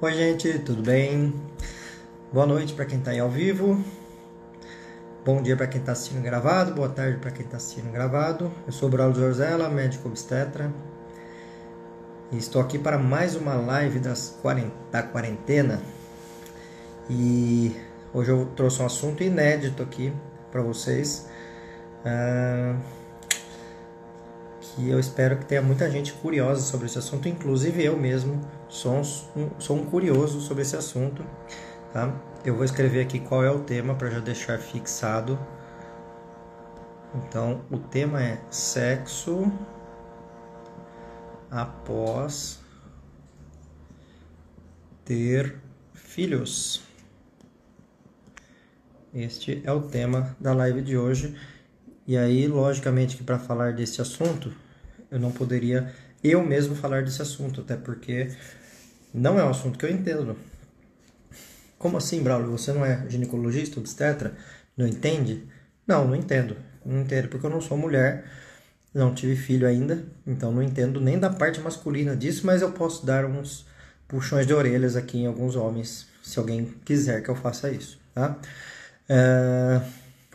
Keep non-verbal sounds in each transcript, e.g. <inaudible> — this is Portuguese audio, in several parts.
Oi, gente, tudo bem? Boa noite para quem está aí ao vivo. Bom dia para quem está assistindo gravado. Boa tarde para quem está assistindo gravado. Eu sou Braulio Zorzella, médico obstetra. E estou aqui para mais uma live das da quarentena. E hoje eu trouxe um assunto inédito aqui para vocês. Uh, que eu espero que tenha muita gente curiosa sobre esse assunto, inclusive eu mesmo sou um, sou um curioso sobre esse assunto. Tá? Eu vou escrever aqui qual é o tema para já deixar fixado. Então, o tema é sexo após ter filhos. Este é o tema da live de hoje. E aí, logicamente, que para falar desse assunto, eu não poderia eu mesmo falar desse assunto, até porque não é um assunto que eu entendo. Como assim, Braulio? Você não é ginecologista, obstetra? Não entende? Não, não entendo. Não entendo porque eu não sou mulher, não tive filho ainda, então não entendo nem da parte masculina disso, mas eu posso dar uns puxões de orelhas aqui em alguns homens, se alguém quiser que eu faça isso, tá? É...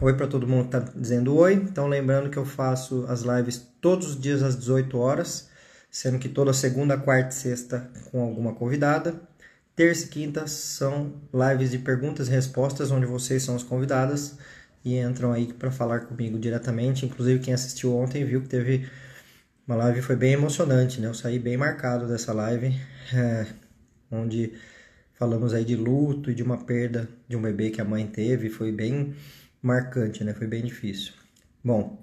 Oi para todo mundo que está dizendo oi. Então, lembrando que eu faço as lives todos os dias às 18 horas, sendo que toda segunda, quarta e sexta com alguma convidada. Terça e quinta são lives de perguntas e respostas, onde vocês são as convidadas e entram aí para falar comigo diretamente. Inclusive, quem assistiu ontem viu que teve uma live foi bem emocionante, né? Eu saí bem marcado dessa live, é, onde falamos aí de luto e de uma perda de um bebê que a mãe teve. Foi bem marcante, né? Foi bem difícil. Bom,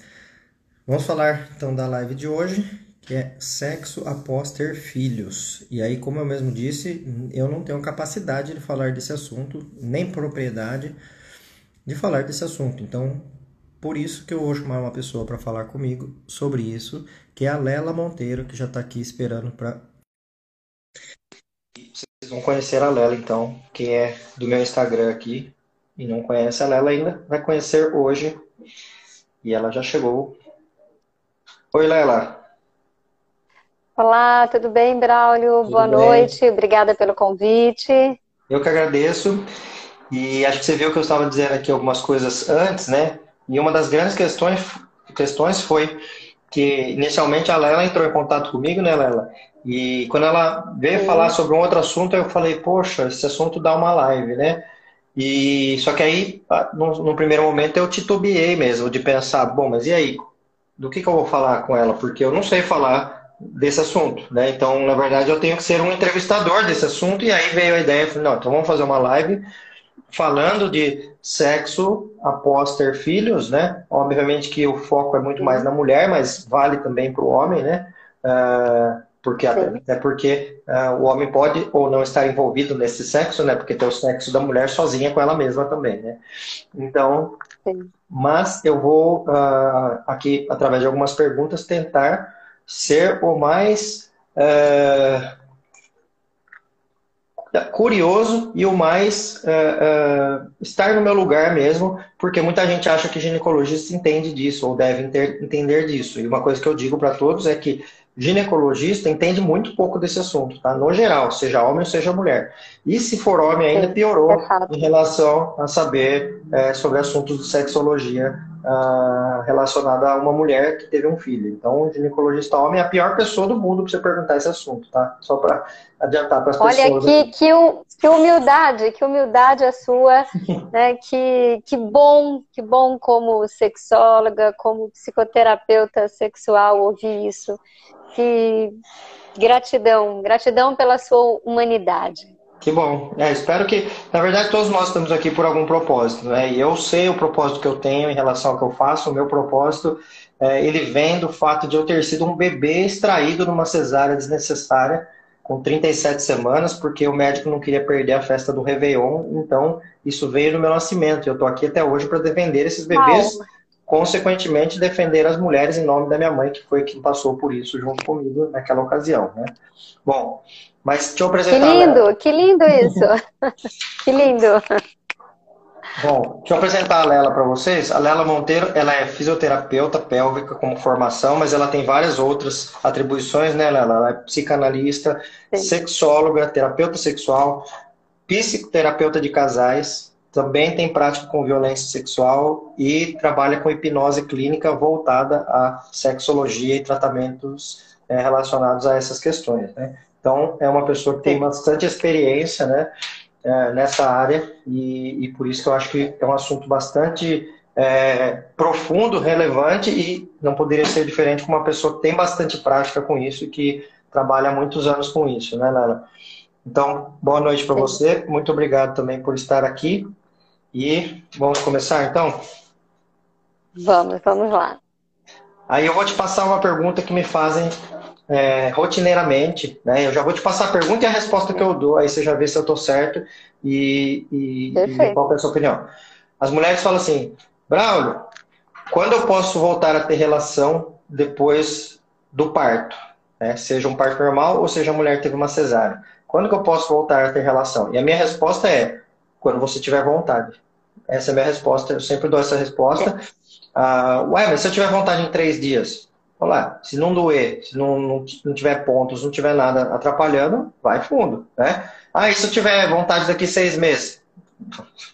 vamos falar então da live de hoje, que é sexo após ter filhos. E aí, como eu mesmo disse, eu não tenho capacidade de falar desse assunto, nem propriedade de falar desse assunto. Então, por isso que eu vou chamar uma pessoa para falar comigo sobre isso, que é a Lela Monteiro, que já está aqui esperando para. Vocês vão conhecer a Lela, então, que é do meu Instagram aqui, e não conhece a Lela ainda, vai conhecer hoje. E ela já chegou. Oi, Lela. Olá, tudo bem, Braulio? Tudo Boa bem? noite, obrigada pelo convite. Eu que agradeço. E acho que você viu que eu estava dizendo aqui algumas coisas antes, né? E uma das grandes questões, questões foi que inicialmente a Lela entrou em contato comigo, né, Lela? E quando ela veio Sim. falar sobre um outro assunto, eu falei, poxa, esse assunto dá uma live, né? E só que aí, no, primeiro momento, eu titubeei mesmo de pensar, bom, mas e aí? Do que, que eu vou falar com ela? Porque eu não sei falar desse assunto, né? Então, na verdade, eu tenho que ser um entrevistador desse assunto. E aí veio a ideia, falei, não, então vamos fazer uma live falando de sexo após ter filhos, né? Obviamente que o foco é muito mais na mulher, mas vale também para o homem, né? Uh, porque até, até porque uh, o homem pode ou não estar envolvido nesse sexo, né? Porque tem o sexo da mulher sozinha com ela mesma também, né? Então, Sim. mas eu vou uh, aqui através de algumas perguntas tentar ser o mais uh, curioso e o mais estar no meu lugar mesmo, porque muita gente acha que ginecologista entende disso ou deve entender disso. E uma coisa que eu digo para todos é que ginecologista entende muito pouco desse assunto, tá? No geral, seja homem ou seja mulher. E se for homem, ainda piorou é em relação a saber é, sobre assuntos de sexologia uh, relacionada a uma mulher que teve um filho. Então, o ginecologista homem é a pior pessoa do mundo para você perguntar esse assunto, tá? Só para adiantar para as pessoas. Olha que, que, que, humildade, que humildade a sua, <laughs> né? Que, que bom, que bom como sexóloga, como psicoterapeuta sexual ouvir isso que gratidão, gratidão pela sua humanidade. Que bom. É, espero que, na verdade, todos nós estamos aqui por algum propósito, né? E eu sei o propósito que eu tenho em relação ao que eu faço. O meu propósito, é, ele vem do fato de eu ter sido um bebê extraído numa cesárea desnecessária com 37 semanas, porque o médico não queria perder a festa do Réveillon. Então, isso veio no meu nascimento. Eu estou aqui até hoje para defender esses bebês consequentemente defender as mulheres em nome da minha mãe, que foi quem passou por isso junto comigo naquela ocasião, né? Bom, mas deixa eu apresentar... Que lindo, que lindo isso! <laughs> que lindo! Bom, deixa eu apresentar a Lela para vocês. A Lela Monteiro, ela é fisioterapeuta pélvica como formação, mas ela tem várias outras atribuições, né, Lela? Ela é psicanalista, Sim. sexóloga, terapeuta sexual, psicoterapeuta de casais, também tem prática com violência sexual e trabalha com hipnose clínica voltada à sexologia e tratamentos é, relacionados a essas questões, né? Então, é uma pessoa que tem bastante experiência, né? é, nessa área e, e, por isso que eu acho que é um assunto bastante é, profundo, relevante e não poderia ser diferente com uma pessoa que tem bastante prática com isso e que trabalha há muitos anos com isso, né, Lela? Então, boa noite para você, muito obrigado também por estar aqui e vamos começar então? Vamos, vamos lá. Aí eu vou te passar uma pergunta que me fazem é, rotineiramente, né? Eu já vou te passar a pergunta e a resposta que eu dou, aí você já vê se eu estou certo e, e, e, qual é a sua opinião. As mulheres falam assim, Braulio, quando eu posso voltar a ter relação depois do parto? Né? Seja um parto normal ou seja a mulher teve uma cesárea. Quando que eu posso voltar a ter relação? E a minha resposta é, quando você tiver vontade. Essa é a minha resposta, eu sempre dou essa resposta. Ah, ué, mas se eu tiver vontade em três dias? Olá, se não doer, se não, não, não tiver pontos, não tiver nada atrapalhando, vai fundo, né? Ah, e se eu tiver vontade daqui seis meses?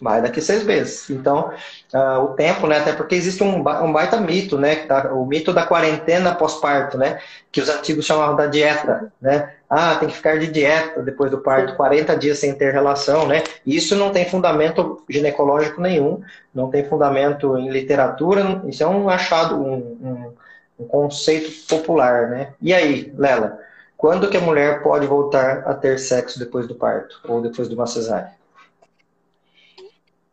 Vai daqui seis meses. Então, uh, o tempo, né? Até porque existe um, um baita mito, né? O mito da quarentena pós-parto, né? Que os antigos chamavam da dieta, né? Ah, tem que ficar de dieta depois do parto, 40 dias sem ter relação, né? Isso não tem fundamento ginecológico nenhum, não tem fundamento em literatura, isso é um achado, um, um um conceito popular, né? E aí, Lela, quando que a mulher pode voltar a ter sexo depois do parto ou depois de uma cesárea?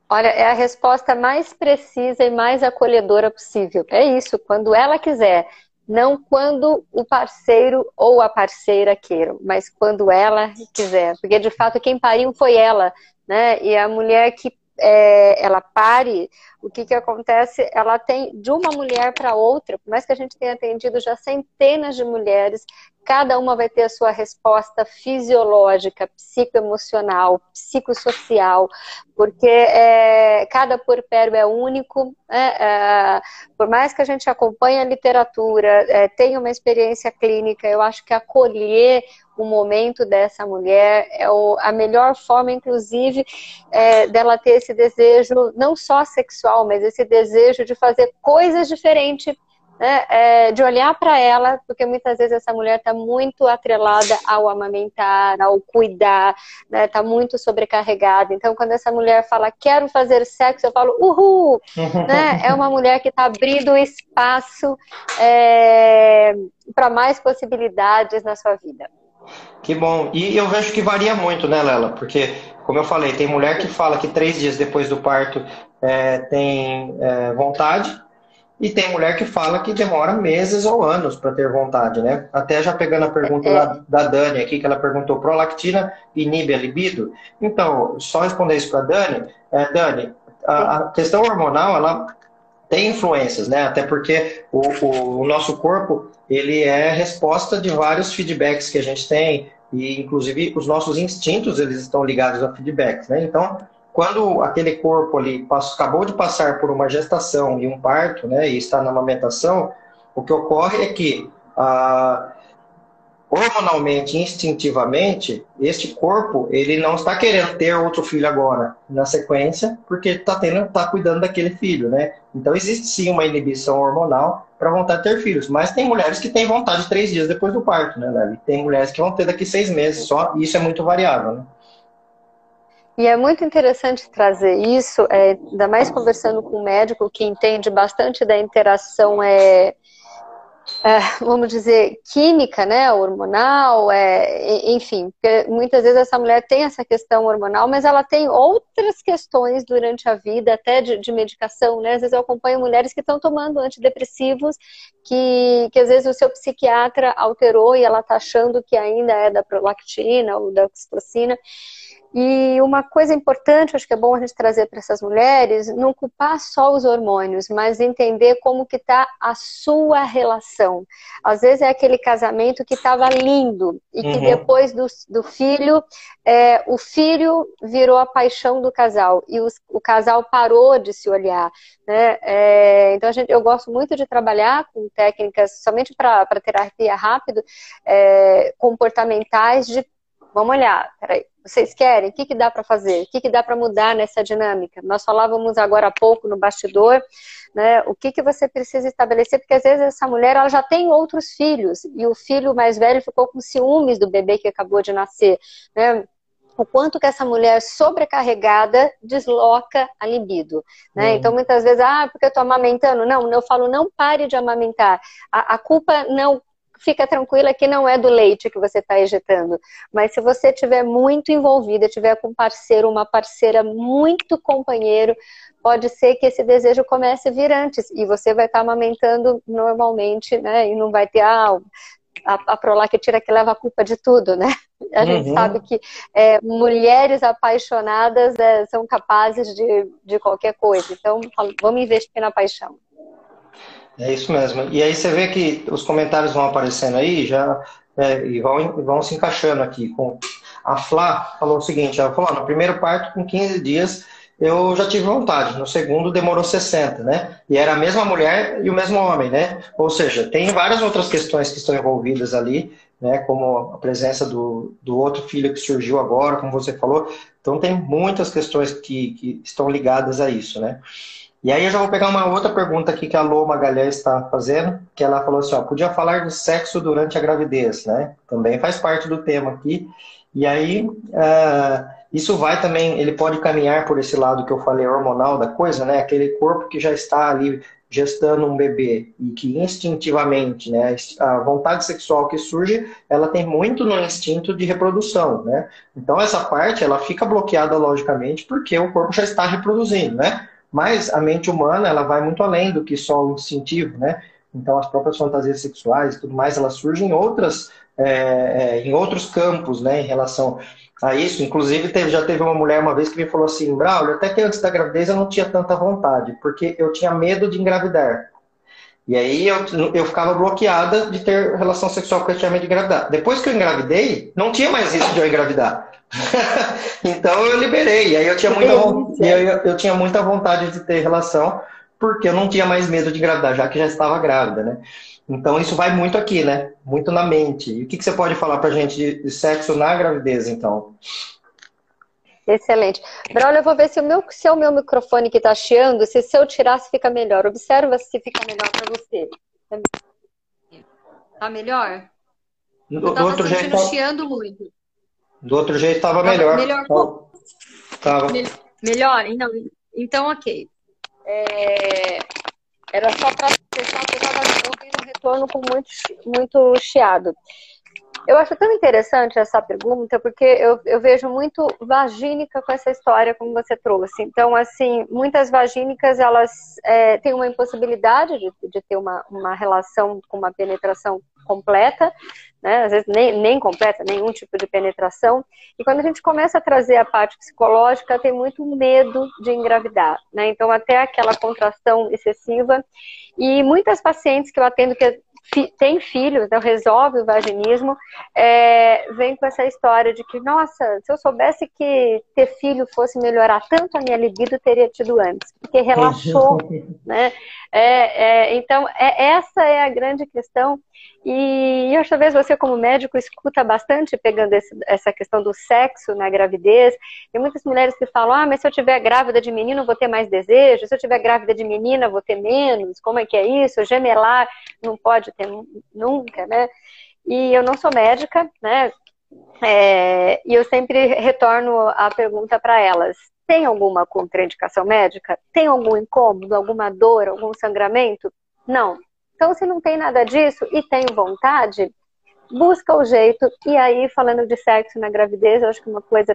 Olha, é a resposta mais precisa e mais acolhedora possível. É isso, quando ela quiser. Não quando o parceiro ou a parceira queiram, mas quando ela quiser. Porque, de fato, quem pariu foi ela, né? E a mulher que é, ela pare, o que, que acontece? Ela tem de uma mulher para outra, por mais que a gente tenha atendido já centenas de mulheres, cada uma vai ter a sua resposta fisiológica, psicoemocional, psicossocial, porque é, cada puerpério é único, né? é, por mais que a gente acompanhe a literatura, é, tenha uma experiência clínica, eu acho que acolher o momento dessa mulher é o, a melhor forma, inclusive, é, dela ter esse desejo, não só sexual, mas esse desejo de fazer coisas diferentes né, é, de olhar para ela, porque muitas vezes essa mulher está muito atrelada ao amamentar, ao cuidar, está né, tá muito sobrecarregada. Então, quando essa mulher fala, quero fazer sexo, eu falo, uhul! né, é uma mulher que está abrindo espaço é, para mais possibilidades na sua vida. Que bom. E eu vejo que varia muito, né, Lela? Porque, como eu falei, tem mulher que fala que três dias depois do parto é, tem é, vontade, e tem mulher que fala que demora meses ou anos para ter vontade, né? Até já pegando a pergunta é. da, da Dani aqui, que ela perguntou: prolactina inibe a libido? Então, só responder isso para Dani. É, Dani, a, a questão hormonal, ela tem influências, né? Até porque o, o, o, nosso corpo ele é resposta de vários feedbacks que a gente tem e inclusive os nossos instintos eles estão ligados a feedbacks, né? Então, quando aquele corpo ali passou, acabou de passar por uma gestação e um parto, né, e está na amamentação, o que ocorre é que ah, hormonalmente, instintivamente, este corpo ele não está querendo ter outro filho agora na sequência, porque está tendo, está cuidando daquele filho, né? Então existe sim uma inibição hormonal para vontade de ter filhos, mas tem mulheres que têm vontade três dias depois do parto, né? E tem mulheres que vão ter daqui seis meses só, e isso é muito variável, né? E é muito interessante trazer isso, é, ainda mais conversando com um médico que entende bastante da interação é, é, vamos dizer, química, né, hormonal, é, enfim, muitas vezes essa mulher tem essa questão hormonal, mas ela tem outras questões durante a vida, até de, de medicação, né, às vezes eu acompanho mulheres que estão tomando antidepressivos, que, que às vezes o seu psiquiatra alterou e ela está achando que ainda é da prolactina ou da oxitocina, E uma coisa importante, acho que é bom a gente trazer para essas mulheres, não culpar só os hormônios, mas entender como que está a sua relação. Às vezes é aquele casamento que estava lindo e que uhum. depois do, do filho, é, o filho virou a paixão do casal e os, o casal parou de se olhar. Né? É, então, a gente, eu gosto muito de trabalhar com técnicas, somente para terapia rápido, é, comportamentais de vamos olhar, peraí, vocês querem? O que, que dá para fazer? O que, que dá para mudar nessa dinâmica? Nós falávamos agora há pouco no bastidor, né? O que, que você precisa estabelecer? Porque às vezes essa mulher ela já tem outros filhos e o filho mais velho ficou com ciúmes do bebê que acabou de nascer, né? o quanto que essa mulher sobrecarregada desloca a libido, né? Hum. Então, muitas vezes, ah, porque eu tô amamentando. Não, eu falo, não pare de amamentar. A, a culpa não fica tranquila que não é do leite que você está ejetando. Mas se você estiver muito envolvida, tiver com um parceiro, uma parceira muito companheiro, pode ser que esse desejo comece a vir antes. E você vai estar tá amamentando normalmente, né? E não vai ter, ah, a, a Prolac tira que leva a culpa de tudo, né? A uhum. gente sabe que é, mulheres apaixonadas é, são capazes de, de qualquer coisa. Então, vamos investir na paixão. É isso mesmo. E aí você vê que os comentários vão aparecendo aí já é, e vão, vão se encaixando aqui. Com a Flá falou o seguinte: ela falou, no primeiro parto, com 15 dias, eu já tive vontade. No segundo, demorou 60, né? E era a mesma mulher e o mesmo homem, né? Ou seja, tem várias outras questões que estão envolvidas ali, né? Como a presença do, do outro filho que surgiu agora, como você falou. Então, tem muitas questões que, que estão ligadas a isso, né? E aí eu já vou pegar uma outra pergunta aqui que a Lô Magalhães está fazendo, que ela falou assim, ó, podia falar de sexo durante a gravidez, né? Também faz parte do tema aqui. E aí, uh, isso vai também, ele pode caminhar por esse lado que eu falei hormonal da coisa, né? Aquele corpo que já está ali gestando um bebê e que instintivamente, né, a vontade sexual que surge, ela tem muito no instinto de reprodução, né? Então essa parte ela fica bloqueada logicamente porque o corpo já está reproduzindo, né? Mas a mente humana, ela vai muito além do que só o instintivo, né? Então, as próprias fantasias sexuais e tudo mais, elas surgem em, outras, é, é, em outros campos, né? Em relação a isso. Inclusive, teve, já teve uma mulher uma vez que me falou assim, Braulio, até que antes da gravidez eu não tinha tanta vontade, porque eu tinha medo de engravidar. E aí eu, eu ficava bloqueada de ter relação sexual porque eu tinha medo de engravidar. Depois que eu engravidei, não tinha mais risco de eu engravidar. <laughs> então eu liberei. Aí eu tinha, muita, eu, eu tinha muita vontade de ter relação, porque eu não tinha mais medo de engravidar, já que já estava grávida, né? Então isso vai muito aqui, né? Muito na mente. E o que, que você pode falar pra gente de sexo na gravidez, então? Excelente. Braulio, eu vou ver se, o meu, se é o meu microfone que está chiando, se, se eu tirar, se fica melhor. Observa se fica melhor para você. Tá melhor? Do, do outro jeito. chiando muito. Do outro jeito estava melhor. Melhor. Tava. Melhor? Então, então ok. É... Era só para deixar que estava ouvindo um retorno com muito, muito chiado. Eu acho tão interessante essa pergunta, porque eu, eu vejo muito vagínica com essa história, como você trouxe. Então, assim, muitas vagínicas, elas é, têm uma impossibilidade de, de ter uma, uma relação com uma penetração completa, né? às vezes nem, nem completa, nenhum tipo de penetração. E quando a gente começa a trazer a parte psicológica, tem muito medo de engravidar, né? Então, até aquela contração excessiva. E muitas pacientes que eu atendo que tem filhos, então resolve o vaginismo, é, vem com essa história de que, nossa, se eu soubesse que ter filho fosse melhorar tanto a minha libido, teria tido antes, porque relaxou, né? É, é, então, é, essa é a grande questão. E eu talvez você, como médico, escuta bastante pegando esse, essa questão do sexo na gravidez. Tem muitas mulheres que falam: ah, mas se eu tiver grávida de menino, vou ter mais desejo. Se eu tiver grávida de menina, vou ter menos. Como é que é isso? Gemelar não pode ter nunca, né? E eu não sou médica, né? É, e eu sempre retorno a pergunta para elas: tem alguma contraindicação médica? Tem algum incômodo, alguma dor, algum sangramento? Não. Então, se não tem nada disso e tem vontade, busca o jeito. E aí, falando de sexo na gravidez, eu acho que uma coisa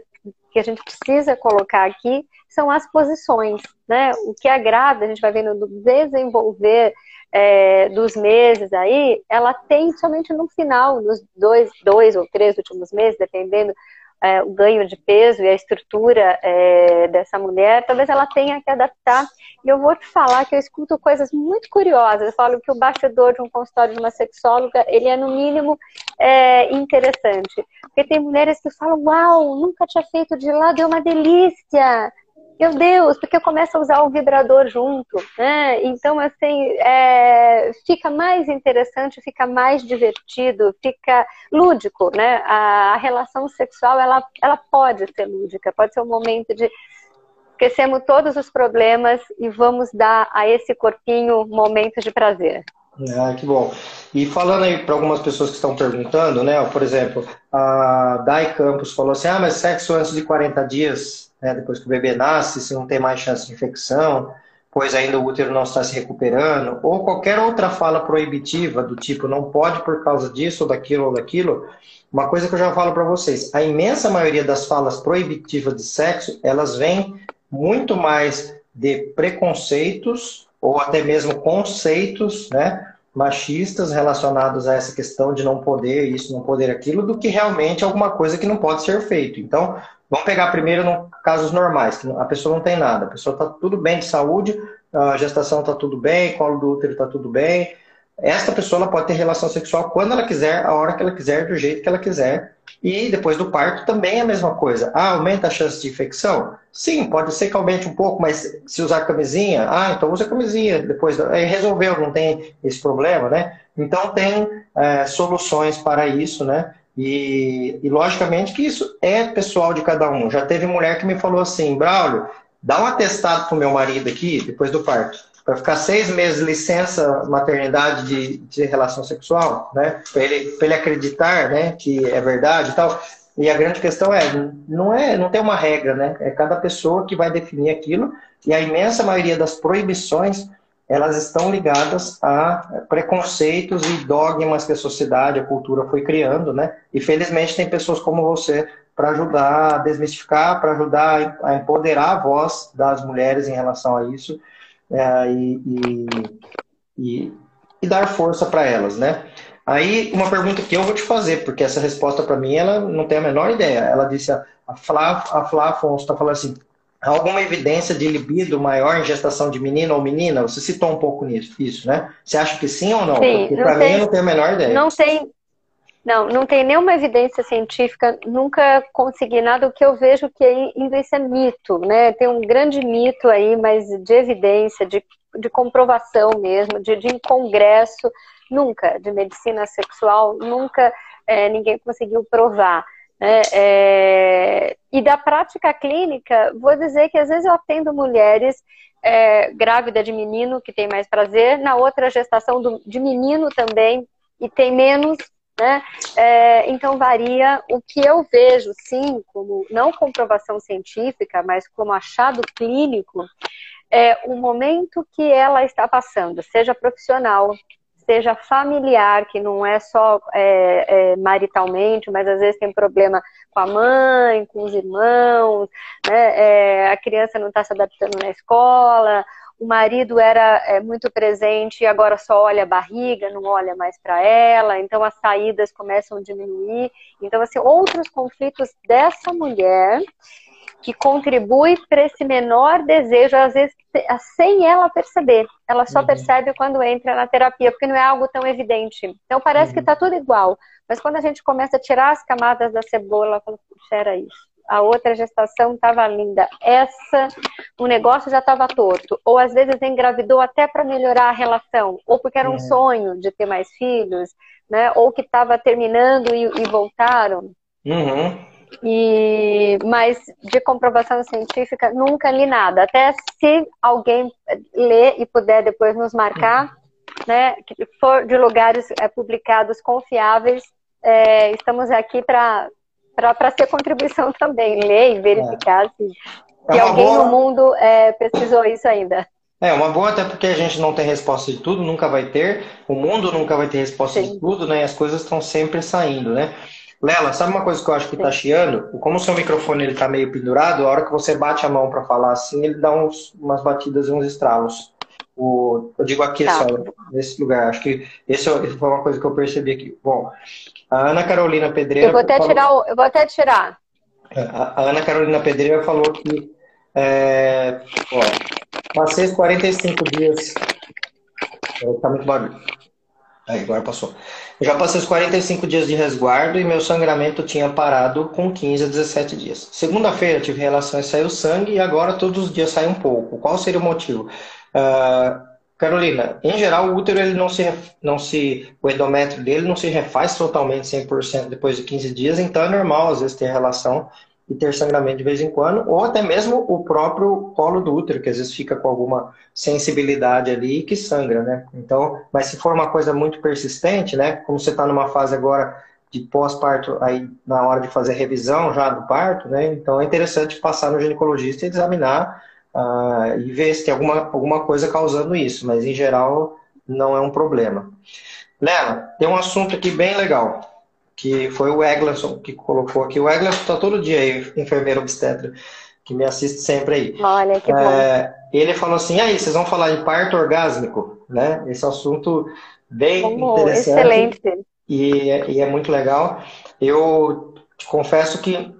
que a gente precisa colocar aqui são as posições, né? O que agrada, a gente vai vendo desenvolver é, dos meses aí, ela tem somente no final, nos dois, dois ou três últimos meses, dependendo é, o ganho de peso e a estrutura é, dessa mulher, talvez ela tenha que adaptar. E eu vou te falar que eu escuto coisas muito curiosas. Eu falo que o bastidor de um consultório de uma sexóloga, ele é no mínimo é, interessante. Porque tem mulheres que falam, uau, nunca tinha feito de lado, é uma delícia meu Deus, porque eu começo a usar o vibrador junto, né? Então, assim, é, fica mais interessante, fica mais divertido, fica lúdico, né? A, a, relação sexual, ela, ela pode ser lúdica, pode ser um momento de esquecemos todos os problemas e vamos dar a esse corpinho momentos de prazer. Ah, que bom. E falando aí para algumas pessoas que estão perguntando, né? Por exemplo, a Dai Campos falou assim: ah, mas sexo antes de 40 dias né, depois que o bebê nasce, se não tem mais chance de infecção, pois ainda o útero não está se recuperando, ou qualquer outra fala proibitiva do tipo não pode por causa disso ou daquilo ou daquilo, uma coisa que eu já falo para vocês, a imensa maioria das falas proibitivas de sexo, elas vêm muito mais de preconceitos ou até mesmo conceitos, né, machistas relacionados a essa questão de não poder isso, não poder aquilo, do que realmente alguma coisa que não pode ser feito. Então, Vamos pegar primeiro no casos normais, que a pessoa não tem nada, a pessoa está tudo bem de saúde, a gestação está tudo bem, colo do útero está tudo bem. Esta pessoa pode ter relação sexual quando ela quiser, a hora que ela quiser, do jeito que ela quiser. E depois do parto também é a mesma coisa. Ah, aumenta a chance de infecção? Sim, pode ser que aumente um pouco, mas se usar camisinha, ah, então usa camisinha. Depois resolveu, não tem esse problema, né? Então tem é, soluções para isso, né? E, e, logicamente que isso é pessoal de cada um. Já teve mulher que me falou assim, Braulio, dá um atestado pro meu marido aqui, depois do parto, para ficar seis meses licença maternidade de, de relação sexual, né? Para ele, ele acreditar, né, que é verdade e tal. E a grande questão é, não é, não tem uma regra, né? É cada pessoa que vai definir aquilo. E a imensa maioria das proibições elas estão ligadas a preconceitos e dogmas que a sociedade, a cultura foi criando, né? E felizmente tem pessoas como você para ajudar a desmistificar, para ajudar a empoderar a voz das mulheres em relação a isso é, e, e, e, dar força para elas, né? Aí uma pergunta que eu vou te fazer, porque essa resposta para mim ela não tem a menor ideia. Ela disse a, Flá, a Flá Afonso está falando assim, alguma evidência de libido maior em gestação de menino ou menina? Você citou um pouco nisso, isso, né? Você acha que sim ou não? Sim, Porque para mim eu não tenho a menor ideia. Não tem, não, não tem nenhuma evidência científica, nunca consegui nada. O que eu vejo que ainda isso é mito, né? Tem um grande mito aí, mas de evidência, de, de comprovação mesmo, de, de congresso, nunca, de medicina sexual, nunca é, ninguém conseguiu provar. É, é, e da prática clínica, vou dizer que às vezes eu atendo mulheres é, grávida de menino que tem mais prazer, na outra gestação do, de menino também e tem menos, né? É, então varia. O que eu vejo, sim, como não comprovação científica, mas como achado clínico, é o momento que ela está passando, seja profissional, seja familiar, que não é só é, é, maritalmente, mas às vezes tem problema com a mãe, com os irmãos, né? É, a criança não está se adaptando na escola, o marido era é, muito presente e agora só olha a barriga, não olha mais para ela, então as saídas começam a diminuir. Então, assim, outros conflitos dessa mulher que contribui para esse menor desejo, às vezes sem ela perceber. Ela só uhum. percebe quando entra na terapia, porque não é algo tão evidente. Então parece uhum. que está tudo igual. Mas quando a gente começa a tirar as camadas da cebola, fala, puxa, era isso. A outra gestação estava linda. Essa, o negócio já estava torto. Ou às vezes engravidou até para melhorar a relação. Ou porque era um é. sonho de ter mais filhos, né? Ou que estava terminando e, e voltaram. Uhum. E, mas de comprovação científica nunca li nada. Até se alguém ler e puder depois nos marcar, né, que for de lugares é, publicados confiáveis, é, estamos aqui para para ser contribuição <laughs> também, ler e verificar é. se, é se alguém boa... no mundo é, pesquisou isso ainda. É, uma boa até porque a gente não tem resposta de tudo, nunca vai ter, o mundo nunca vai ter resposta Sim. de tudo, né? As coisas estão sempre saindo, né? Lela, sabe uma coisa que eu acho que está chiando? Como o seu microfone ele tá meio pendurado, a hora que você bate a mão para falar assim, ele dá uns, umas batidas e uns estralos. O, eu digo aqui, tá. Assim, nesse lugar. Acho que esse é foi uma coisa que eu percebi aqui. Bom, a Ana Carolina Pedreira. Eu vou até falou... tirar. O, eu vou até tirar. A Ana Carolina Pedreira falou que é, ó, passei 45 dias. Tá muito barulho. Aí, agora passou. Eu já passei os 45 dias de resguardo e meu sangramento tinha parado com 15 a 17 dias. Segunda-feira tive relações, saiu sangue e agora todos os dias sai um pouco. Qual seria o motivo? Uh, Carolina, em geral o útero ele não se, não se, o endométrio dele não se refaz totalmente 100% depois de 15 dias, então é normal às vezes ter relação e ter sangramento de vez em quando, ou até mesmo o próprio colo do útero, que às vezes fica com alguma sensibilidade ali que sangra, né? Então, mas se for uma coisa muito persistente, né? Como você está numa fase agora de pós-parto, aí na hora de fazer revisão já do parto, né? Então é interessante passar no ginecologista e examinar uh, e ver se tem alguma, alguma coisa causando isso, mas em geral não é um problema. Lela, tem um assunto aqui bem legal que foi o Eglerson que colocou aqui. O Eglerson está todo dia aí, enfermeiro obstetra, que me assiste sempre aí. Olha, que é, bom. Ele falou assim, aí, vocês vão falar de parto orgásmico, né? Esse assunto bem interessante. Excelente. E, e é muito legal. Eu te confesso que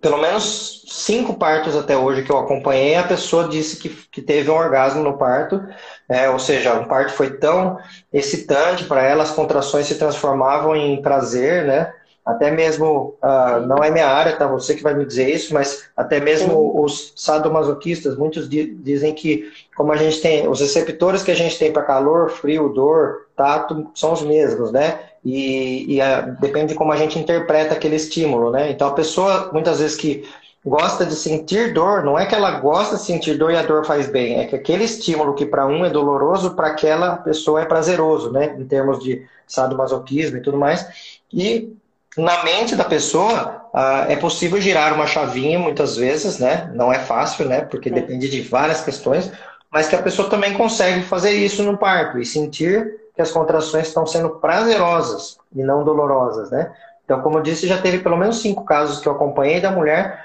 pelo menos cinco partos até hoje que eu acompanhei, a pessoa disse que, que teve um orgasmo no parto, é, ou seja, o parto foi tão excitante para ela, as contrações se transformavam em prazer, né? Até mesmo, uh, não é minha área, tá? Você que vai me dizer isso, mas até mesmo Sim. os sadomasoquistas, muitos dizem que, como a gente tem, os receptores que a gente tem para calor, frio, dor, tato, são os mesmos, né? E, e a, depende de como a gente interpreta aquele estímulo, né? Então a pessoa, muitas vezes que gosta de sentir dor, não é que ela gosta de sentir dor e a dor faz bem, é que aquele estímulo que para um é doloroso, para aquela pessoa é prazeroso, né? Em termos de sadomasoquismo e tudo mais. E na mente da pessoa ah, é possível girar uma chavinha muitas vezes, né? Não é fácil, né? Porque depende de várias questões, mas que a pessoa também consegue fazer isso no parto e sentir que as contrações estão sendo prazerosas e não dolorosas, né? Então, como eu disse, já teve pelo menos cinco casos que eu acompanhei da mulher.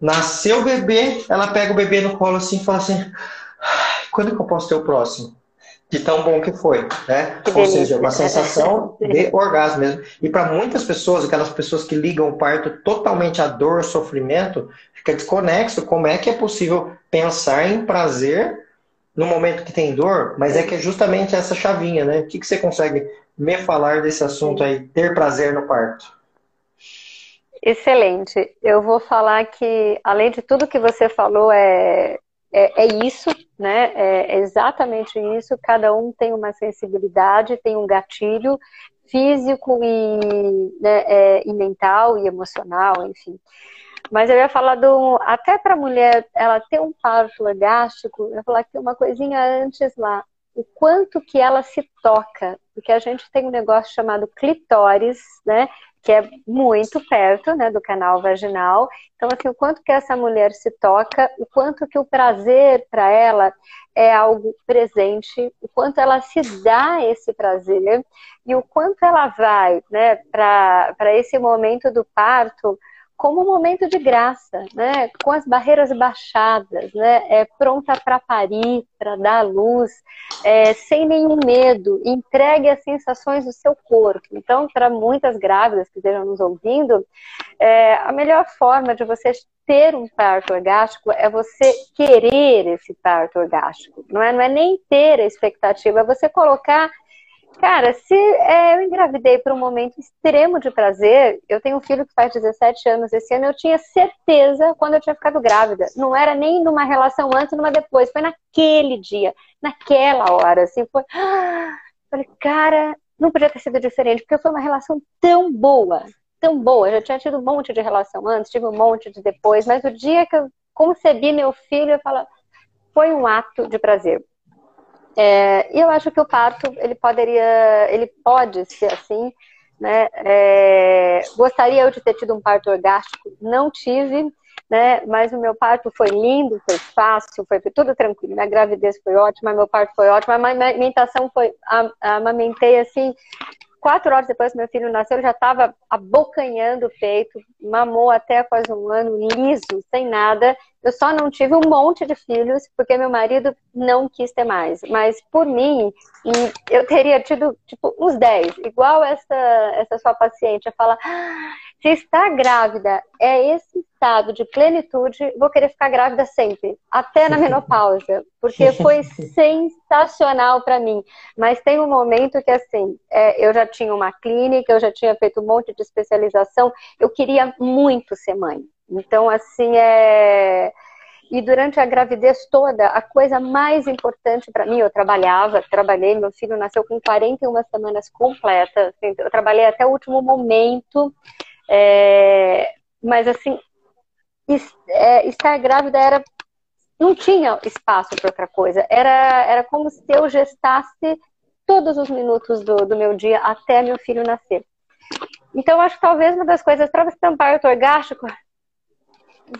Nasceu o bebê, ela pega o bebê no colo assim e fala assim: quando que eu posso ter o próximo? de tão bom que foi, né? Que Ou seja, uma sensação <laughs> de orgasmo mesmo. E para muitas pessoas, aquelas pessoas que ligam o parto totalmente à dor, sofrimento, fica desconexo como é que é possível pensar em prazer no momento que tem dor, mas é que é justamente essa chavinha, né? O que, que você consegue me falar desse assunto aí, ter prazer no parto? Excelente. Eu vou falar que, além de tudo que você falou, é, é, é isso, né? É, é exatamente isso. Cada um tem uma sensibilidade, tem um gatilho físico e, né, é, e mental e emocional, enfim. Mas eu ia falar do. Até para a mulher ela ter um parto orgástico, eu ia falar que uma coisinha antes lá. O quanto que ela se toca. Porque a gente tem um negócio chamado clitóris, né? Que é muito perto né, do canal vaginal. Então, assim, o quanto que essa mulher se toca, o quanto que o prazer para ela é algo presente, o quanto ela se dá esse prazer e o quanto ela vai né, para esse momento do parto como um momento de graça, né? com as barreiras baixadas, né? é, pronta para parir, para dar luz, é, sem nenhum medo, entregue as sensações do seu corpo. Então, para muitas grávidas que estejam nos ouvindo, é, a melhor forma de você ter um parto orgástico é você querer esse parto orgástico. Não é, não é nem ter a expectativa, é você colocar Cara, se é, eu engravidei por um momento extremo de prazer, eu tenho um filho que faz 17 anos esse ano, eu tinha certeza quando eu tinha ficado grávida. Não era nem numa relação antes, numa depois, foi naquele dia, naquela hora, assim, foi. <gasps> Falei, cara, não podia ter sido diferente, porque foi uma relação tão boa, tão boa. Eu já tinha tido um monte de relação antes, tive um monte de depois, mas o dia que eu concebi meu filho, eu falo, foi um ato de prazer. É, e eu acho que o parto ele poderia, ele pode ser assim, né? É, gostaria eu de ter tido um parto orgástico, não tive, né? Mas o meu parto foi lindo, foi fácil, foi tudo tranquilo. Minha gravidez foi ótima, meu parto foi ótimo, a amamentação foi, amamentei assim quatro horas depois que meu filho nasceu, ele já estava abocanhando o peito, mamou até quase um ano, liso, sem nada. Eu só não tive um monte de filhos, porque meu marido não quis ter mais. Mas por mim, eu teria tido, tipo, uns 10. Igual essa, essa sua paciente, a falar, ah, Se estar grávida é esse estado de plenitude, vou querer ficar grávida sempre, até na menopausa, porque <laughs> foi sensacional para mim. Mas tem um momento que, assim, é, eu já tinha uma clínica, eu já tinha feito um monte de especialização, eu queria muito ser mãe. Então, assim, é e durante a gravidez toda, a coisa mais importante para mim, eu trabalhava, trabalhei, meu filho nasceu com 41 semanas completas, assim, eu trabalhei até o último momento, é, mas assim, é, estar grávida era não tinha espaço para outra coisa. Era, era como se eu gestasse todos os minutos do, do meu dia até meu filho nascer. Então, acho que talvez uma das coisas para você ter um parto orgástico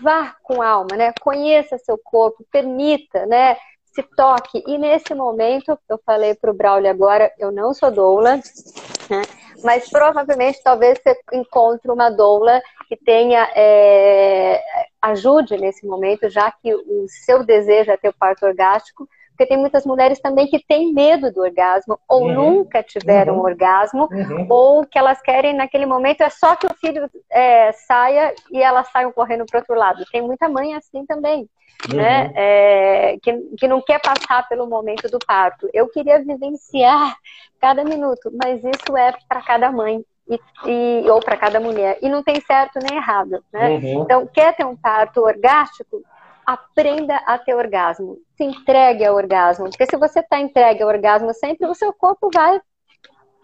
vá com alma, né? Conheça seu corpo, permita, né? Se toque. E nesse momento, eu falei para o Braulio agora, eu não sou doula, né? Mas provavelmente talvez você encontre uma doula que tenha é, ajude nesse momento, já que o seu desejo é ter o parto orgástico, porque tem muitas mulheres também que têm medo do orgasmo, ou uhum. nunca tiveram uhum. orgasmo, uhum. ou que elas querem naquele momento é só que o filho é, saia e elas saiam correndo para outro lado. Tem muita mãe assim também, né? Uhum. É, que, que não quer passar pelo momento do parto. Eu queria vivenciar cada minuto, mas isso é para cada mãe. E, e, ou para cada mulher. E não tem certo nem errado. Né? Uhum. Então, quer ter um parto orgástico? Aprenda a ter orgasmo. Se entregue ao orgasmo. Porque se você está entregue ao orgasmo sempre, o seu corpo vai.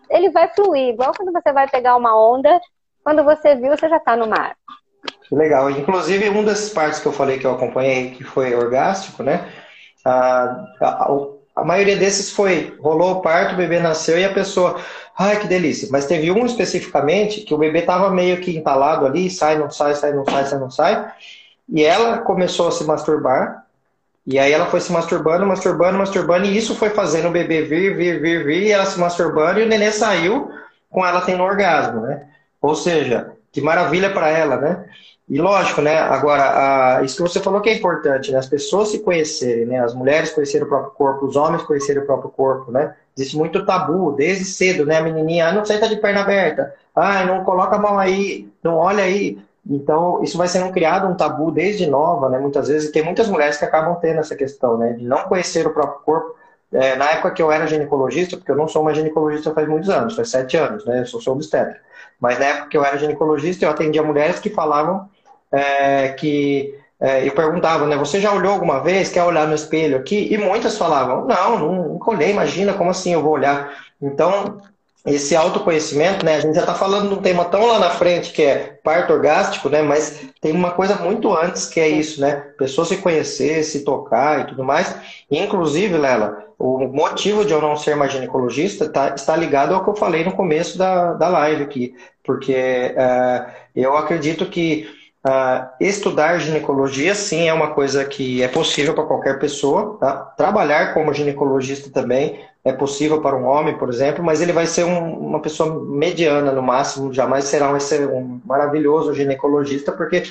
Ele vai fluir. Igual quando você vai pegar uma onda, quando você viu, você já está no mar. Legal. Inclusive, uma das partes que eu falei que eu acompanhei, que foi orgástico, né? A, a, a maioria desses foi, rolou o parto, o bebê nasceu e a pessoa, ai que delícia. Mas teve um especificamente que o bebê estava meio que entalado ali, sai, não sai, sai, não sai, sai, não sai. E ela começou a se masturbar. E aí ela foi se masturbando, masturbando, masturbando. E isso foi fazendo o bebê vir, vir, vir, vir. E ela se masturbando. E o neném saiu com ela tendo orgasmo, né? Ou seja, que maravilha para ela, né? E lógico, né? Agora, a, isso que você falou que é importante, né? As pessoas se conhecerem, né? As mulheres conhecerem o próprio corpo, os homens conhecerem o próprio corpo, né? Existe muito tabu, desde cedo, né? A menininha, ah, não senta de perna aberta. Ah, não coloca a mão aí, não olha aí. Então, isso vai sendo criado um tabu desde nova, né? Muitas vezes, e tem muitas mulheres que acabam tendo essa questão, né? De não conhecer o próprio corpo. É, na época que eu era ginecologista, porque eu não sou uma ginecologista faz muitos anos, faz sete anos, né? Eu sou, sou obstetra. Mas na época que eu era ginecologista, eu atendia mulheres que falavam é, que é, eu perguntava, né? Você já olhou alguma vez? Quer olhar no espelho aqui? E muitas falavam, não, nunca olhei, imagina, como assim eu vou olhar? Então, esse autoconhecimento, né? A gente já está falando de um tema tão lá na frente que é parto orgástico, né? Mas tem uma coisa muito antes que é isso, né? Pessoa se conhecer, se tocar e tudo mais. E, inclusive, Lela, o motivo de eu não ser mais ginecologista tá, está ligado ao que eu falei no começo da, da live aqui, porque uh, eu acredito que Uh, estudar ginecologia, sim, é uma coisa que é possível para qualquer pessoa. Tá? Trabalhar como ginecologista também é possível para um homem, por exemplo, mas ele vai ser um, uma pessoa mediana no máximo, jamais será um, um maravilhoso ginecologista, porque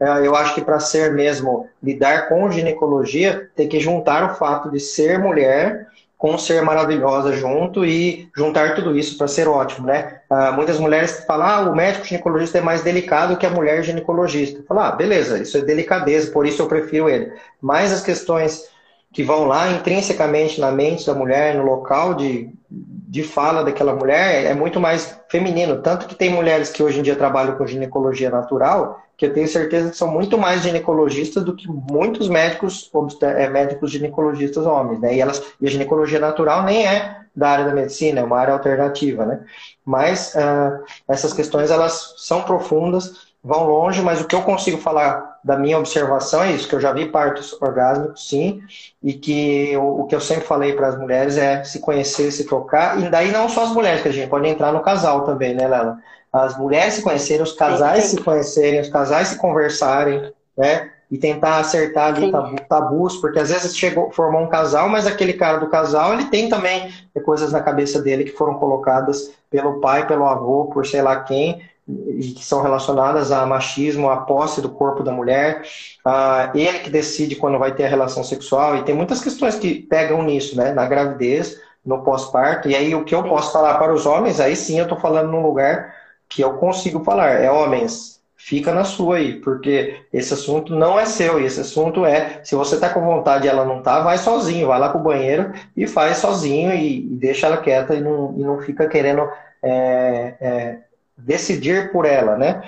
uh, eu acho que para ser mesmo, lidar com ginecologia, tem que juntar o fato de ser mulher com ser maravilhosa junto e juntar tudo isso para ser ótimo, né? Ah, muitas mulheres falam, ah, o médico ginecologista é mais delicado que a mulher ginecologista. Falar, ah, beleza, isso é delicadeza, por isso eu prefiro ele. Mas as questões que vão lá intrinsecamente na mente da mulher, no local de, de fala daquela mulher, é muito mais feminino. Tanto que tem mulheres que hoje em dia trabalham com ginecologia natural que eu tenho certeza que são muito mais ginecologistas do que muitos médicos, é, médicos ginecologistas homens, né? E, elas, e a ginecologia natural nem é da área da medicina, é uma área alternativa, né? Mas uh, essas questões, elas são profundas, vão longe, mas o que eu consigo falar da minha observação é isso, que eu já vi partos orgásmicos, sim, e que o, o que eu sempre falei para as mulheres é se conhecer, se tocar, e daí não só as mulheres, que a gente pode entrar no casal também, né, Lela? as mulheres se conhecerem, os casais sim, sim. se conhecerem, os casais se conversarem, né? E tentar acertar ali tabu, tabus, porque às vezes chegou, formou um casal, mas aquele cara do casal, ele tem também coisas na cabeça dele que foram colocadas pelo pai, pelo avô, por sei lá quem, que são relacionadas a machismo, a posse do corpo da mulher, a ele que decide quando vai ter a relação sexual, e tem muitas questões que pegam nisso, né? Na gravidez, no pós-parto, e aí o que eu posso falar para os homens, aí sim eu estou falando num lugar que eu consigo falar. É homens, fica na sua aí, porque esse assunto não é seu, e esse assunto é, se você tá com vontade e ela não tá, vai sozinho, vai lá pro banheiro e faz sozinho e, e deixa ela quieta e não, e não fica querendo é, é, decidir por ela, né?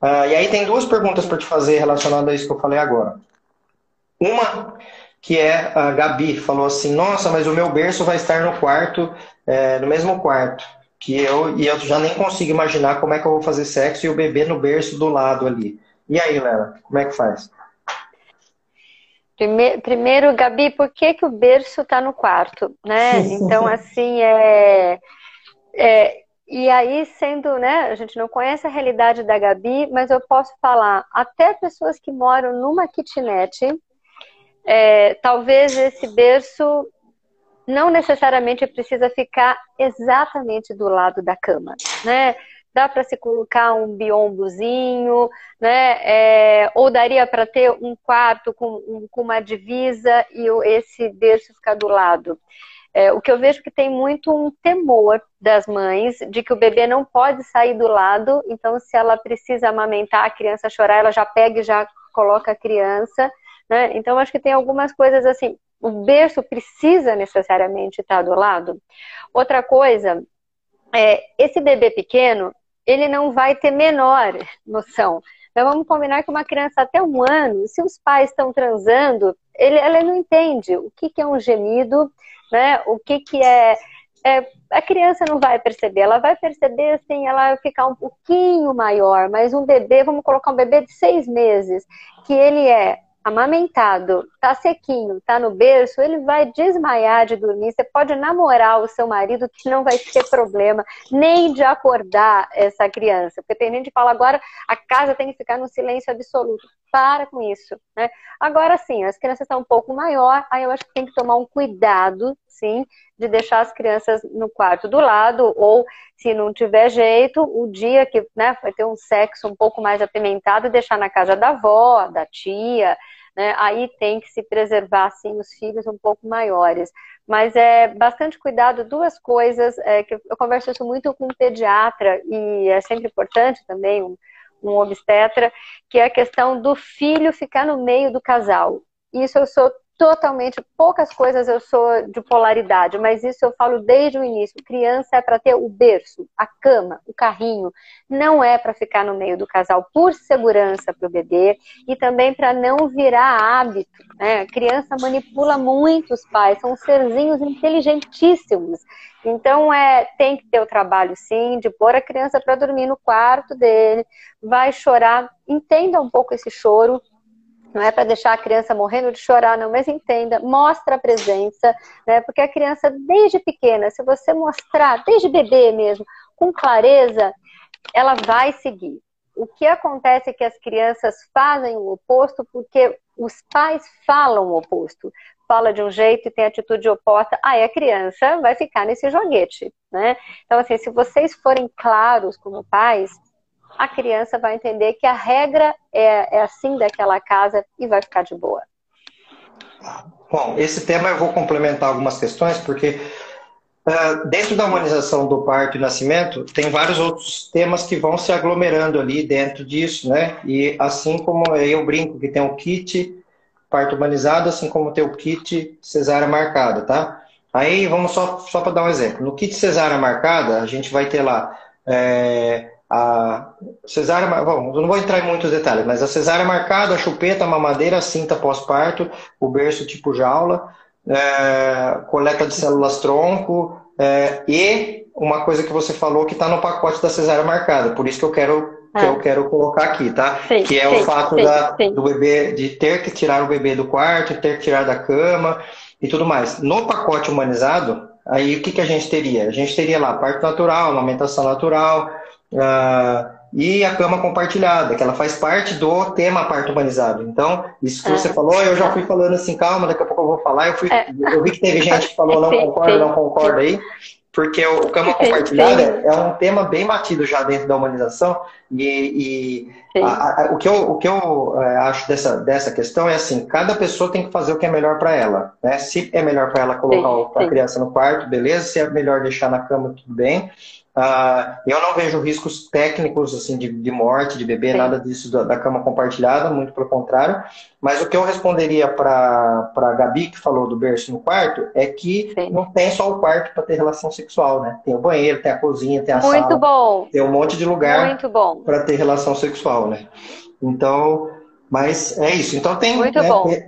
Ah, e aí tem duas perguntas para te fazer relacionadas a isso que eu falei agora. Uma que é a Gabi falou assim: Nossa, mas o meu berço vai estar no quarto, é, no mesmo quarto que eu e eu já nem consigo imaginar como é que eu vou fazer sexo e o bebê no berço do lado ali. E aí, Lela, como é que faz? Primeiro, Gabi, por que, que o berço está no quarto, né? <laughs> Então, assim, é, é e aí, sendo, né, a gente não conhece a realidade da Gabi, mas eu posso falar, até pessoas que moram numa kitnet, é, talvez esse berço não necessariamente precisa ficar exatamente do lado da cama, né? Dá para se colocar um biombozinho, né? É, ou daria para ter um quarto com, um, com, uma divisa e esse berço ficar do lado. É, o que eu vejo que tem muito um temor das mães de que o bebê não pode sair do lado, então se ela precisa amamentar, a criança chorar, ela já pega e já coloca a criança. Né? Então, acho que tem algumas coisas assim. O berço precisa necessariamente estar do lado. Outra coisa, é, esse bebê pequeno, ele não vai ter menor noção. Então, vamos combinar que uma criança até um ano, se os pais estão transando, ele, ela não entende o que, que é um gemido, né? O que, que é, é, A criança não vai perceber, ela vai perceber assim, ela ficar um pouquinho maior, mas um bebê, vamos colocar um bebê de seis meses, que ele é amamentado, tá sequinho, tá no berço, ele vai desmaiar de dormir. Você pode namorar o seu marido que não vai ter problema nem de acordar essa criança. Porque tem gente que fala agora a casa tem que ficar no silêncio absoluto. Para com isso, né? Agora sim, as crianças estão um pouco maior, aí eu acho que tem que tomar um cuidado, sim, de deixar as crianças no quarto do lado, ou se não tiver jeito, o dia que né, vai ter um sexo um pouco mais apimentado, deixar na casa da avó, da tia, né? Aí tem que se preservar, sim, os filhos um pouco maiores. Mas é bastante cuidado, duas coisas, é, que eu converso isso muito com um pediatra, e é sempre importante também, um, um obstetra, que é a questão do filho ficar no meio do casal. Isso eu sou totalmente, poucas coisas eu sou de polaridade, mas isso eu falo desde o início. Criança é para ter o berço, a cama, o carrinho, não é para ficar no meio do casal por segurança para o bebê e também para não virar hábito. Né? A criança manipula muito os pais, são serzinhos inteligentíssimos. Então é, tem que ter o trabalho sim de pôr a criança para dormir no quarto dele, vai chorar, entenda um pouco esse choro, não é para deixar a criança morrendo de chorar, não, mas entenda, mostra a presença, né? Porque a criança, desde pequena, se você mostrar, desde bebê mesmo, com clareza, ela vai seguir. O que acontece é que as crianças fazem o oposto porque os pais falam o oposto. Fala de um jeito e tem atitude oposta, aí a criança vai ficar nesse joguete, né? Então, assim, se vocês forem claros como pais, a criança vai entender que a regra é, é assim daquela casa e vai ficar de boa. Bom, esse tema eu vou complementar algumas questões, porque uh, dentro da humanização do parto e nascimento, tem vários outros temas que vão se aglomerando ali dentro disso, né? E assim como eu brinco que tem o kit parto humanizado, assim como tem o kit cesárea marcada, tá? Aí vamos só, só para dar um exemplo. No kit cesárea marcada, a gente vai ter lá é, a cesárea, bom, eu não vou entrar em muitos detalhes, mas a cesárea marcada, a chupeta, a mamadeira, a cinta pós-parto, o berço tipo jaula, é, coleta de células tronco é, e uma coisa que você falou que está no pacote da cesárea marcada, por isso que eu quero que eu ah. quero colocar aqui, tá? Sim, que é sim, o fato sim, da, do bebê de ter que tirar o bebê do quarto, ter que tirar da cama e tudo mais. No pacote humanizado, aí o que, que a gente teria? A gente teria lá parto natural, amamentação natural, Uh, e a cama compartilhada, que ela faz parte do tema parto humanizado. Então, isso que é. você falou, eu já fui falando assim, calma, daqui a pouco eu vou falar. Eu, fui, é. eu vi que teve gente que falou não concorda, não concorda aí, porque o cama compartilhada é um tema bem batido já dentro da humanização. E, e a, a, o que eu, o que eu é, acho dessa, dessa questão é assim: cada pessoa tem que fazer o que é melhor para ela. Né? Se é melhor para ela colocar sim, a criança no quarto, beleza. Se é melhor deixar na cama, tudo bem. Uh, eu não vejo riscos técnicos assim de, de morte de bebê, Sim. nada disso da, da, cama compartilhada, muito pelo contrário. Mas o que eu responderia para a Gabi, que falou do berço no quarto, é que Sim. não tem só o quarto para ter relação sexual, né? Tem o banheiro, tem a cozinha, tem a muito sala. bom. Tem um monte de lugar para ter relação sexual, né? Então, mas é isso. Então tem né,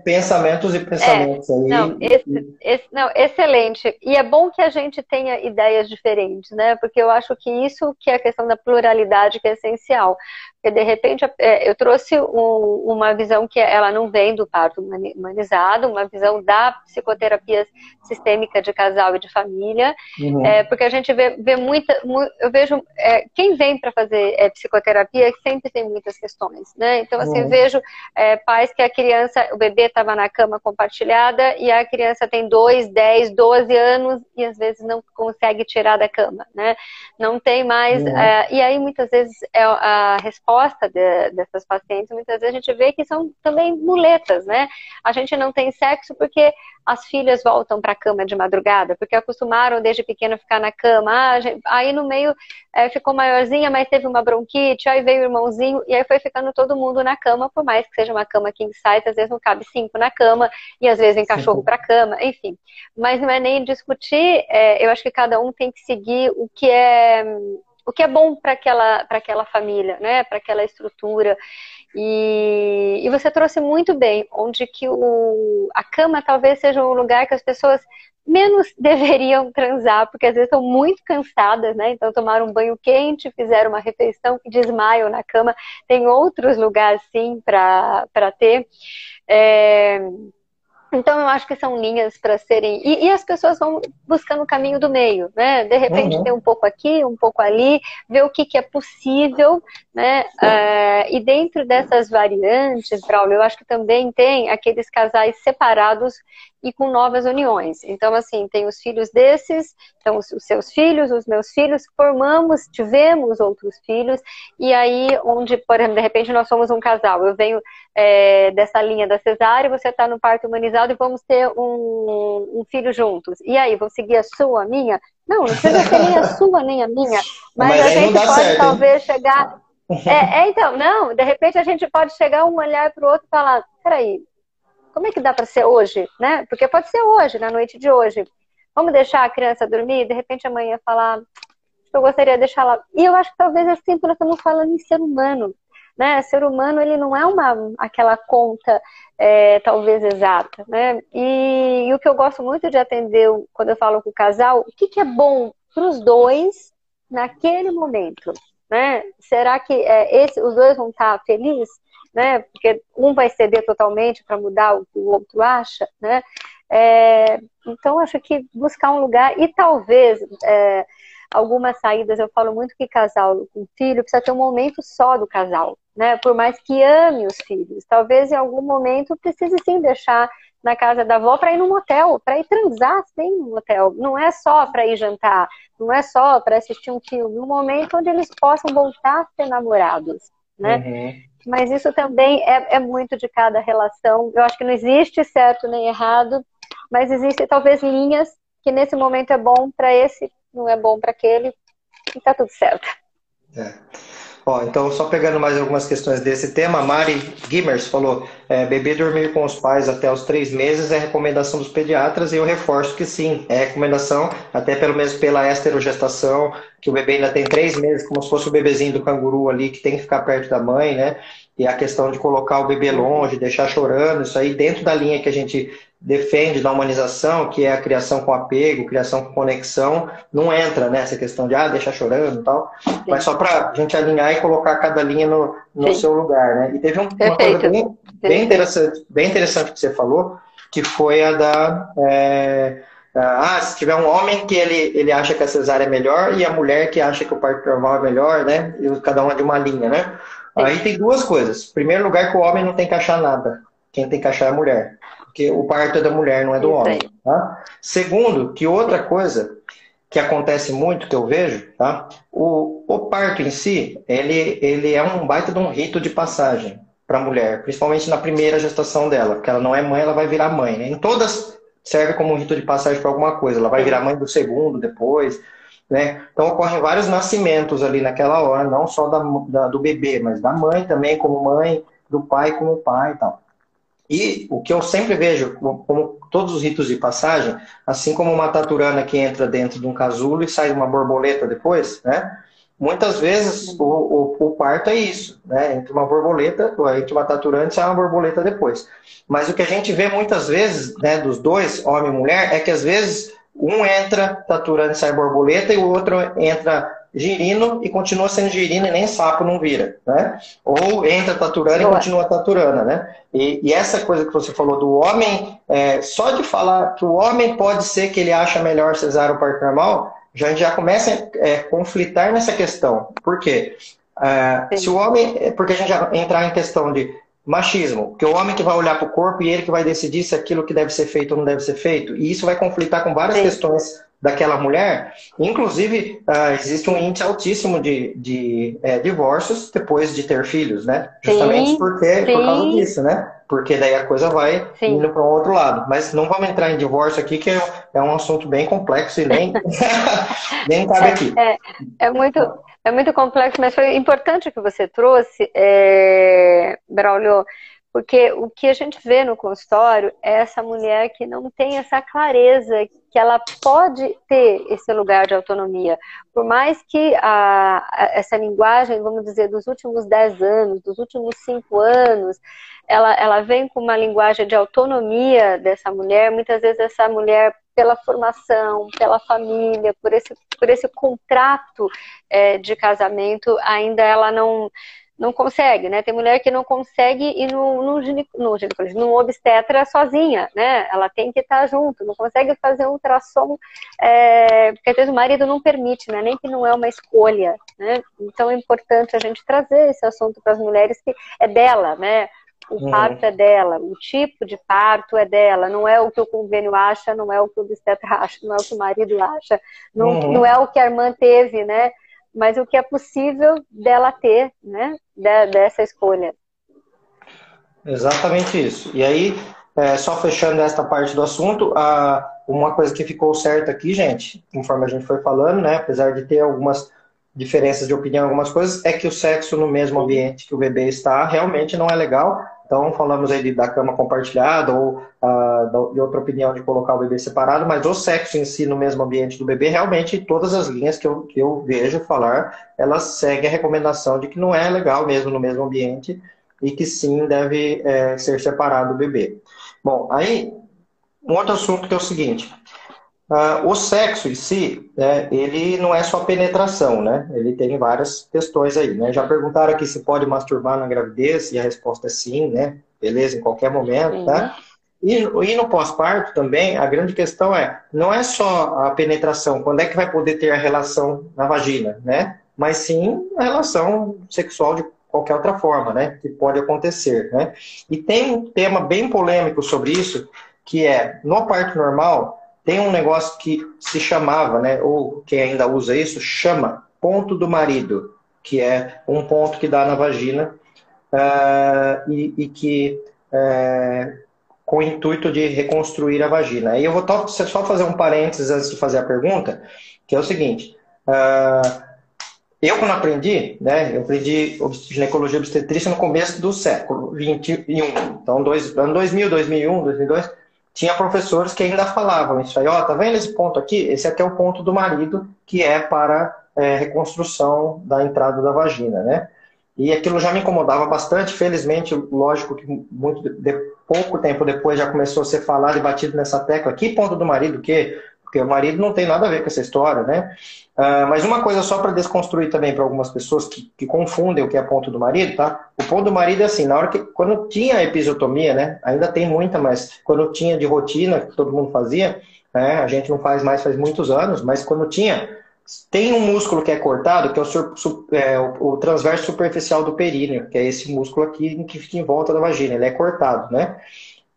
pensamentos e pensamentos é, aí. Não, esse, esse, não, excelente. E é bom que a gente tenha ideias diferentes, né? Porque eu acho que isso que é a questão da pluralidade que é essencial. Porque, de repente, é, eu trouxe um, uma visão que ela não vem do parto humanizado, uma visão da psicoterapia sistêmica de casal e de família, uhum. é, porque a gente vê, vê muita, eu vejo, é, quem vem para fazer é, psicoterapia sempre tem muitas questões, né? Então, assim, uhum. vejo é, pais que a criança, o bebê estava na cama compartilhada e a criança tem 2, 10, 12 anos e às vezes não consegue tirar da cama, né? Não tem mais, uhum. É, e aí muitas vezes é a resposta resposta de, dessas pacientes, muitas vezes a gente vê que são também muletas, né? A gente não tem sexo porque as filhas voltam para a cama de madrugada, porque acostumaram desde pequeno ficar na cama. Ah, gente, aí no meio é, ficou maiorzinha, mas teve uma bronquite, aí veio o irmãozinho, e aí foi ficando todo mundo na cama, por mais que seja uma cama king size, às vezes não cabe cinco na cama, e às vezes vem cachorro para a cama, enfim. Mas não é nem discutir, é, eu acho que cada um tem que seguir o que é o que é bom para aquela, aquela família, né? para aquela estrutura. E, e, você trouxe muito bem, onde que o, a cama talvez seja um lugar que as pessoas menos <laughs> deveriam transar, porque às vezes estão muito cansadas, né? Então tomaram um banho quente, fizeram uma refeição desmaiam na cama. Tem outros lugares sim para ter. É... Então, eu acho que são linhas para serem. E, e, as pessoas vão buscando o caminho do meio, né? De repente, uhum. tem um pouco aqui, um pouco ali, ver o que, que é possível, né? Uh, e dentro dessas variantes, Braulio, eu acho que também tem aqueles casais separados e com novas uniões. Então, assim, tem os filhos desses, então os, os seus filhos, os meus filhos, formamos, tivemos outros filhos, e aí, onde, por exemplo, de repente nós somos um casal, eu venho é, dessa linha da cesárea, você está no parto humanizado e vamos ter um, um, filho juntos. E aí, vou seguir a sua, a minha? Não, não precisa ser nem a sua, nem a minha, mas, mas a gente pode certo, talvez hein? chegar. É, <laughs> é, então, não, de repente a gente pode chegar um olhar para o outro e falar, peraí, como é que dá para ser hoje, né? Porque pode ser hoje, na noite de hoje. Vamos deixar a criança dormir, de repente amanhã falar, eu gostaria de deixar lá. E eu acho que talvez assim, nós estamos falando em ser humano, né? Ser humano ele não é uma aquela conta é, talvez exata, né? E, e, o que eu gosto muito de atender quando eu falo com o casal, o que, que é bom para os dois naquele momento, né? Será que é, esse, os dois vão estar felizes? né? Porque um vai ceder totalmente para mudar o que o outro acha, né? É, então, acho que buscar um lugar e talvez é, algumas saídas, eu falo muito que casal com filho precisa ter um momento só do casal, né? Por mais que ame os filhos, talvez em algum momento precise sim deixar na casa da avó para ir num motel, para ir transar sim no motel. Não é só para ir jantar, não é só para assistir um filme, um momento onde eles possam voltar a ser namorados, né? Uhum mas isso também é, é muito de cada relação. Eu acho que não existe certo nem errado, mas existem talvez linhas que nesse momento é bom para esse, não é bom para aquele, e tá tudo certo. É. Ó, então, só pegando mais algumas questões desse tema, Mari Gimmers falou: é, bebê dormir com os pais até os três meses é recomendação dos pediatras, e eu reforço que sim, é recomendação, até pelo menos pela esterogestação, que o bebê ainda tem três meses, como se fosse o bebezinho do canguru ali, que tem que ficar perto da mãe, né? E a questão de colocar o bebê longe, deixar chorando, isso aí dentro da linha que a gente defende da humanização, que é a criação com apego, criação com conexão, não entra nessa questão de ah, deixar chorando e tal, Sim. mas só para a gente alinhar e colocar cada linha no, no seu lugar, né? E teve um, uma coisa bem, bem, interessante, bem interessante que você falou, que foi a da é, ah, se tiver um homem que ele, ele acha que a cesárea é melhor e a mulher que acha que o parto normal é melhor, né? E cada uma de uma linha, né? Aí tem duas coisas. Em primeiro lugar, que o homem não tem que achar nada. Quem tem que achar é a mulher. Porque o parto é da mulher, não é do Isso homem. Tá? Segundo, que outra coisa que acontece muito, que eu vejo, tá? O, o parto em si, ele, ele é um baita de um rito de passagem para a mulher, principalmente na primeira gestação dela, porque ela não é mãe, ela vai virar mãe. Né? Em todas serve como um rito de passagem para alguma coisa. Ela vai virar mãe do segundo depois. Né? Então ocorrem vários nascimentos ali naquela hora, não só da, da, do bebê, mas da mãe também como mãe, do pai como pai e tal. E o que eu sempre vejo, como todos os ritos de passagem, assim como uma taturana que entra dentro de um casulo e sai uma borboleta depois, né? Muitas vezes o, o, o, parto é isso, né? Entre uma borboleta, entre uma taturana e sai uma borboleta depois. Mas o que a gente vê muitas vezes, né, dos dois, homem e mulher, é que às vezes um entra taturana e sai borboleta e o outro entra girino e continua sendo girino e nem sapo não vira, né? Ou entra taturana e continua taturana, né? E, e, essa coisa que você falou do homem, é, só de falar que o homem pode ser que ele acha melhor cesárea ou parto normal, já, a gente já começa a é, conflitar nessa questão. Por quê? É, se o homem, é, porque a gente já entrar em questão de machismo, que o homem que vai olhar para o corpo e ele que vai decidir se aquilo que deve ser feito ou não deve ser feito, e isso vai conflitar com várias Sim. questões daquela mulher. Inclusive, uh, existe um índice altíssimo de, de é, divórcios depois de ter filhos, né? Justamente sim, porque, sim. por causa disso, né? Porque daí a coisa vai sim. indo para um outro lado. Mas não vamos entrar em divórcio aqui, que é, é um assunto bem complexo e nem, <laughs> <laughs> nem cabe aqui. É, é, muito, é muito complexo, mas foi importante que você trouxe, é, Braulio, porque o que a gente vê no consultório é essa mulher que não tem essa clareza que ela pode ter esse lugar de autonomia. Por mais que a, essa linguagem, vamos dizer, dos últimos dez anos, dos últimos cinco anos, ela, ela vem com uma linguagem de autonomia dessa mulher, muitas vezes essa mulher pela formação, pela família, por esse, por esse contrato é, de casamento, ainda ela não não consegue, né? Tem mulher que não consegue ir no, no, no, no obstetra sozinha, né? Ela tem que estar junto, não consegue fazer um ultrassom, é, porque às vezes o marido não permite, né? Nem que não é uma escolha, né? Então é importante a gente trazer esse assunto para as mulheres que é dela, né? O uhum. parto é dela, o tipo de parto é dela, não é o que o convênio acha, não é o que o obstetra <laughs> acha, não é o que o marido acha, não, uhum. não é o que a irmã teve, né? Mas o que é possível dela ter, né, dessa escolha. Exatamente isso. E aí, é, só fechando esta parte do assunto, a, uma coisa que ficou certa aqui, gente, conforme a gente foi falando, né, apesar de ter algumas diferenças de opinião, algumas coisas, é que o sexo no mesmo ambiente que o bebê está realmente não é legal. Então, falamos aí da cama compartilhada ou uh, de outra opinião de colocar o bebê separado, mas o sexo em si no mesmo ambiente do bebê, realmente, todas as linhas que eu, que eu vejo falar, elas seguem a recomendação de que não é legal mesmo no mesmo ambiente e que sim deve é, ser separado o bebê. Bom, aí, um outro assunto que é o seguinte: Uh, o sexo em si, né, ele não é só penetração, né? Ele tem várias questões aí, né? Já perguntaram aqui se pode masturbar na gravidez, e a resposta é sim, né? Beleza, em qualquer momento, tá? E, e no pós-parto também, a grande questão é, não é só a penetração, quando é que vai poder ter a relação na vagina, né? Mas sim a relação sexual de qualquer outra forma, né? Que pode acontecer, né? E tem um tema bem polêmico sobre isso, que é, no parto normal, tem um negócio que se chamava, né, ou quem ainda usa isso, chama ponto do marido, que é um ponto que dá na vagina uh, e, e, que uh, com o intuito de reconstruir a vagina. Aí eu vou só fazer um parênteses antes de fazer a pergunta, que é o seguinte. Uh, eu, quando aprendi, né, eu aprendi ginecologia obstetrícia no começo do século 21. Então, dois, ano 2000, 2001, 2002 tinha professores que ainda falavam isso aí, ó, tá vendo esse ponto aqui? Esse aqui é o ponto do marido, que é para é, reconstrução da entrada da vagina, né? E aquilo já me incomodava bastante, felizmente, lógico que muito de, pouco tempo depois já começou a ser falado e batido nessa tecla, que ponto do marido, que porque o marido não tem nada a ver com essa história, né? Uh, mas uma coisa só para desconstruir também para algumas pessoas que, que, confundem o que é ponto do marido, tá? O ponto do marido é assim, na hora que, quando tinha episiotomia, né? Ainda tem muita, mas quando tinha de rotina, que todo mundo fazia, né? A gente não faz mais faz muitos anos, mas quando tinha, tem um músculo que é cortado, que é o, é, o, o transverso superficial do períneo, que é esse músculo aqui que fica em volta da vagina, ele é cortado, né?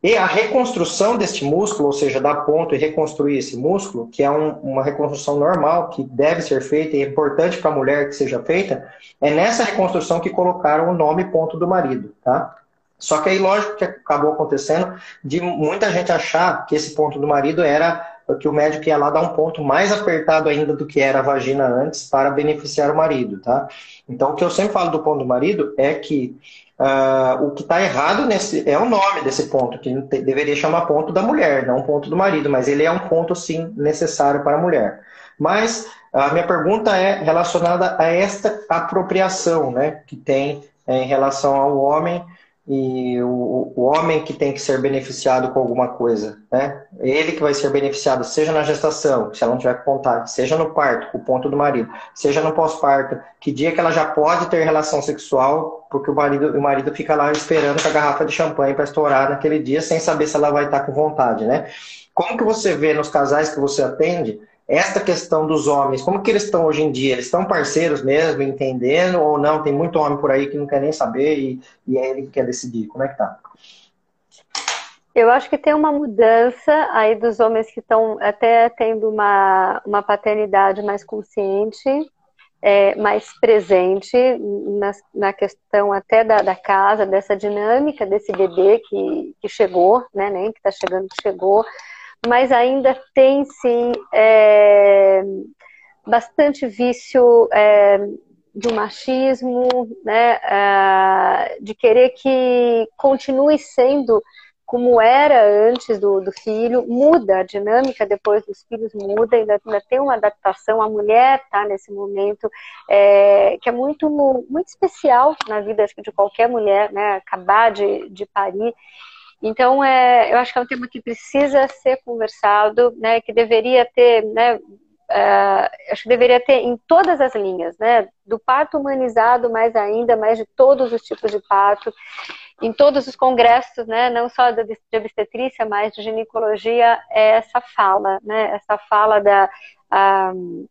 E a reconstrução deste músculo, ou seja, dar ponto e reconstruir esse músculo, que é um, uma reconstrução normal, que deve ser feita e é importante para a mulher que seja feita, é nessa reconstrução que colocaram o nome ponto do marido, tá? Só que aí, lógico que acabou acontecendo de muita gente achar que esse ponto do marido era que o médico ia lá dar um ponto mais apertado ainda do que era a vagina antes para beneficiar o marido, tá? Então, o que eu sempre falo do ponto do marido é que uh, o que está errado nesse é o nome desse ponto, que deveria chamar ponto da mulher, não ponto do marido, mas ele é um ponto, sim, necessário para a mulher. Mas a minha pergunta é relacionada a esta apropriação né, que tem é, em relação ao homem e o, o, homem que tem que ser beneficiado com alguma coisa, né? Ele que vai ser beneficiado, seja na gestação, se ela não tiver vontade, seja no parto, com o ponto do marido, seja no pós-parto, que dia que ela já pode ter relação sexual, porque o marido, o marido fica lá esperando com a garrafa de champanhe para estourar naquele dia, sem saber se ela vai estar com vontade, né? Como que você vê nos casais que você atende esta questão dos homens, como que eles estão hoje em dia? Eles estão parceiros mesmo, entendendo, ou não? Tem muito homem por aí que não quer nem saber e, e é ele que quer decidir. Como é que tá? Eu acho que tem uma mudança aí dos homens que estão até tendo uma, uma paternidade mais consciente, é, mais presente na, na questão até da, da, casa, dessa dinâmica desse bebê que, que chegou, né, nem que está chegando, que chegou, mas ainda tem sim é, bastante vício é, do machismo, né, é, de querer que continue sendo como era antes do, do, filho, muda a dinâmica depois dos filhos, muda, ainda, ainda tem uma adaptação. A mulher está nesse momento é, que é muito, muito especial na vida de qualquer mulher, né? Acabar de, de parir. Então, é, eu acho que é um tema que precisa ser conversado, né, que deveria ter, né, uh, acho que deveria ter em todas as linhas, né, do parto humanizado mais ainda, mais de todos os tipos de parto, em todos os congressos, né, não só de obstetrícia, mas de ginecologia, é essa fala, né, essa fala da... Uh,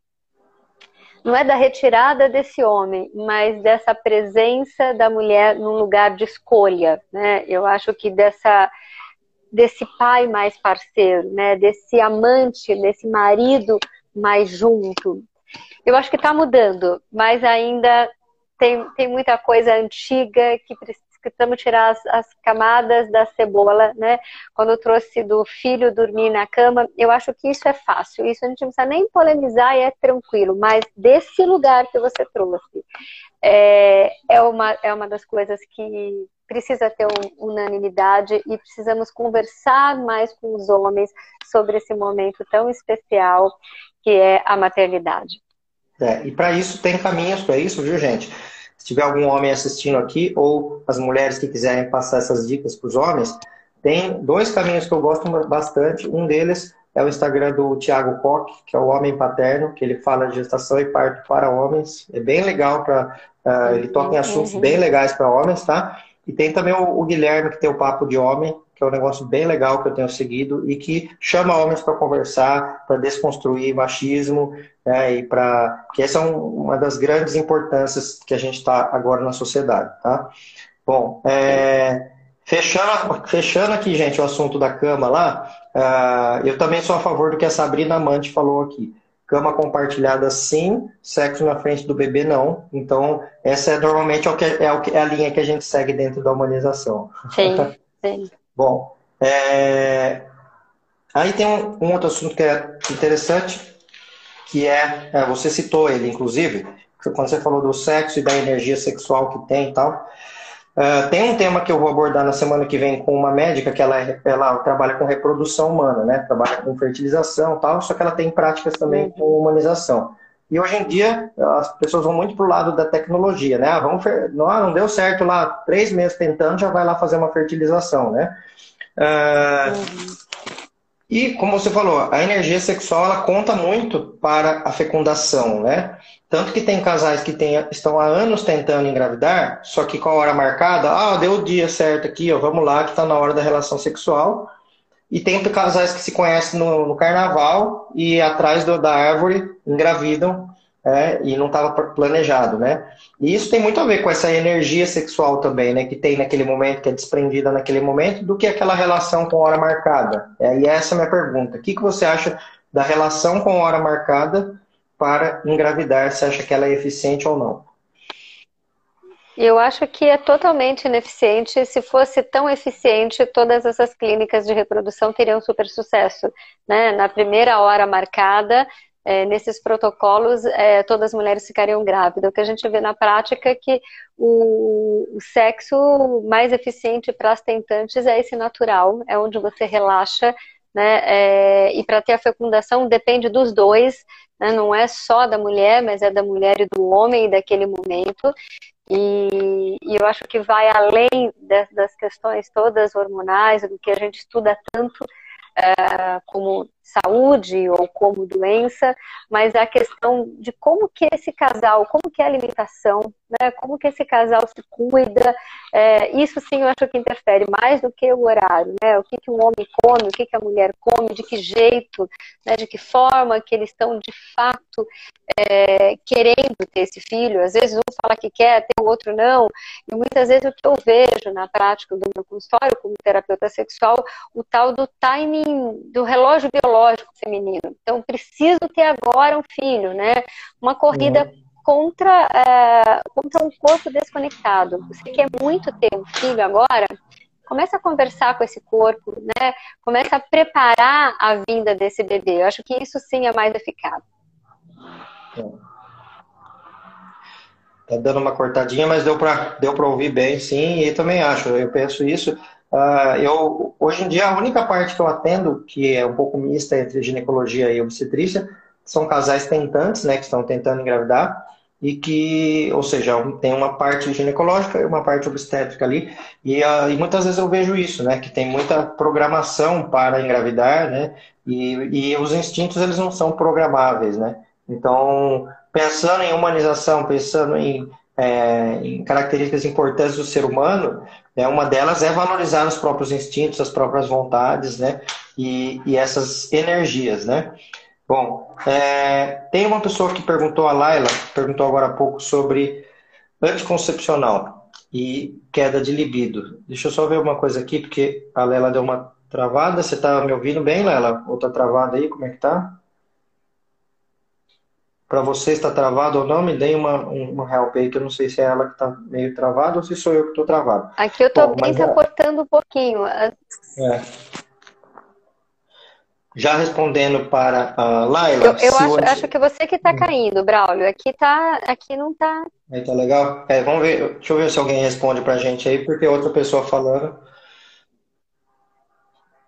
não é da retirada desse homem, mas dessa presença da mulher num lugar de escolha, né? Eu acho que dessa desse pai mais parceiro, né? Desse amante, desse marido mais junto. Eu acho que está mudando, mas ainda tem, tem muita coisa antiga que precisa precisamos tirar as, as, camadas da cebola, né? Quando eu trouxe do filho dormir na cama, eu acho que isso é fácil, isso a gente não precisa nem polemizar e é tranquilo, mas desse lugar que você trouxe, é, é, uma, é uma das coisas que precisa ter unanimidade e precisamos conversar mais com os homens sobre esse momento tão especial que é a maternidade. É, e para isso tem caminhos para isso, viu, gente? Se tiver algum homem assistindo aqui, ou as mulheres que quiserem passar essas dicas para os homens, tem dois caminhos que eu gosto bastante. Um deles é o Instagram do Tiago Koch, que é o Homem Paterno, que ele fala de gestação e parto para homens. É bem legal para. Uh, ah, ele toca em assuntos uhum. bem legais para homens, tá? E tem também o, o, Guilherme, que tem o Papo de Homem, que é um negócio bem legal que eu tenho seguido e que chama homens para conversar, para desconstruir machismo, né, e para porque essa é um, uma das grandes importâncias que a gente está agora na sociedade, tá? Bom, é, fechando, fechando aqui, gente, o assunto da cama lá, uh, eu também sou a favor do que a Sabrina Amante falou aqui. Cama compartilhada sim, sexo na frente do bebê não. Então, essa é normalmente é, o que, é, o que, é a linha que a gente segue dentro da humanização. Sim, <laughs> sim. Bom, é... aí tem um, um, outro assunto que é interessante, que é, é, você citou ele, inclusive, quando você falou do sexo e da energia sexual que tem e tal. Uh, tem um tema que eu vou abordar na semana que vem com uma médica que ela, é, ela trabalha com reprodução humana, né? Trabalha com fertilização e tal, só que ela tem práticas também uhum. com humanização. E hoje em dia as pessoas vão muito pro lado da tecnologia, né? Ah, vamos não, não deu certo lá, três meses tentando, já vai lá fazer uma fertilização, né? Uh, E como você falou, a energia sexual ela conta muito para a fecundação, né? Tanto que tem casais que tem, estão há anos tentando engravidar, só que com a hora marcada, ah, deu o dia certo aqui, ó, vamos lá, que está na hora da relação sexual. E tem casais que se conhecem no, no carnaval e atrás do, da árvore engravidam é, e não estava planejado, né? E isso tem muito a ver com essa energia sexual também, né? Que tem naquele momento, que é desprendida naquele momento, do que aquela relação com hora marcada. É, e essa é a minha pergunta. O que, que você acha da relação com hora marcada para engravidar? Você acha que ela é eficiente ou não? Eu acho que é totalmente ineficiente. Se fosse tão eficiente, todas essas clínicas de reprodução teriam super sucesso. Né? Na primeira hora marcada, é, nesses protocolos, é, todas as mulheres ficariam grávidas. O que a gente vê na prática é que o, o sexo mais eficiente para as tentantes é esse natural, é onde você relaxa, né? É, e para ter a fecundação depende dos dois, né? não é só da mulher, mas é da mulher e do homem daquele momento. E, e, eu acho que vai além das, das questões todas hormonais, do que a gente estuda tanto é, como saúde ou como doença, mas a questão de como que esse casal, como que é a alimentação, né, como que esse casal se cuida, é, isso sim eu acho que interfere mais do que o horário, né, o que, que um homem come, o que, que a mulher come, de que jeito, né, de que forma que eles estão de fato é, querendo ter esse filho, às vezes um fala que quer, tem o outro não, e muitas vezes o que eu vejo na prática do meu consultório como terapeuta sexual, o tal do timing, do relógio biológico, biológico feminino. Então, preciso ter agora um filho, né? Uma corrida uhum. contra, é, contra um corpo desconectado. Você quer muito ter um filho agora? Começa a conversar com esse corpo, né? Começa a preparar a vinda desse bebê. Eu acho que isso sim é mais eficaz. Tá dando uma cortadinha, mas deu para deu ouvir bem, sim, e também acho, eu penso isso. Uh, eu, hoje em dia, a única parte que eu atendo, que é um pouco mista entre ginecologia e obstetrícia, são casais tentantes, né, que estão tentando engravidar, e que, ou seja, tem uma parte ginecológica e uma parte obstétrica ali, e, uh, e muitas vezes eu vejo isso, né, que tem muita programação para engravidar, né, e, e os instintos, eles não são programáveis, né, então, pensando em humanização, pensando em é, em características importantes do ser humano, né, uma delas é valorizar os próprios instintos, as próprias vontades, né, e, e essas energias, né. Bom, é, tem uma pessoa que perguntou, a Laila, perguntou agora há pouco sobre anticoncepcional e queda de libido. Deixa eu só ver uma coisa aqui, porque a Laila deu uma travada. Você está me ouvindo bem, Laila? Ou travada aí? Como é que tá? Para você está travado ou não, me dê uma, uma help aí, que eu não sei se é ela que está meio travada ou se sou eu que estou travado. Aqui eu estou bem, está é... cortando um pouquinho. É. Já respondendo para a Laila. Eu, eu acho, acho, que você que está hum. caindo, Braulio. Aqui, tá, aqui não está. Aí tá legal? É, vamos ver. Deixa eu ver se alguém responde para a gente aí, porque outra pessoa falando.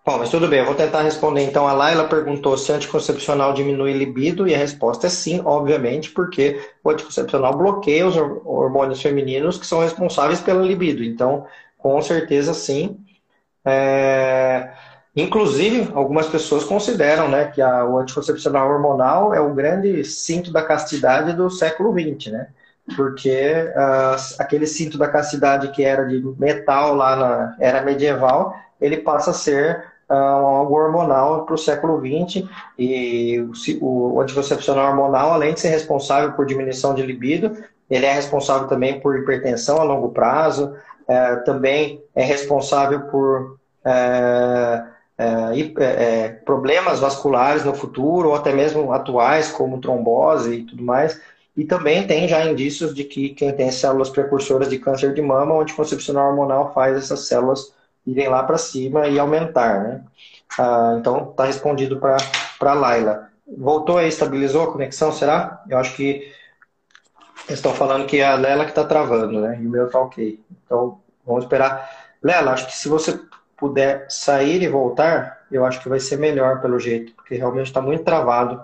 Bom, mas tudo bem, eu vou tentar responder então. A Laila perguntou se anticoncepcional diminui libido e a resposta é sim, obviamente, porque o anticoncepcional bloqueia os hormônios femininos que são responsáveis pela libido. Então, com certeza sim. É... Inclusive, algumas pessoas consideram né, que a, o anticoncepcional hormonal é o grande cinto da castidade do século XX, né? Porque uh, aquele cinto da castidade que era de metal lá na era medieval, ele passa a ser algo hormonal para o século XX e o, anticoncepcional hormonal, além de ser responsável por diminuição de libido, ele é responsável também por hipertensão a longo prazo, é, também é responsável por é, é, é, problemas vasculares no futuro, ou até mesmo atuais, como trombose e tudo mais. E também tem já indícios de que quem tem células precursoras de câncer de mama, o anticoncepcional hormonal faz essas células irem lá para cima e aumentar, né? Ah, então, está respondido para a Laila. Voltou aí, estabilizou a conexão, será? Eu acho que estão falando que é a Lela que está travando, né? E o meu está ok. Então, vamos esperar. Lela, acho que se você puder sair e voltar, eu acho que vai ser melhor pelo jeito, porque realmente está muito travado.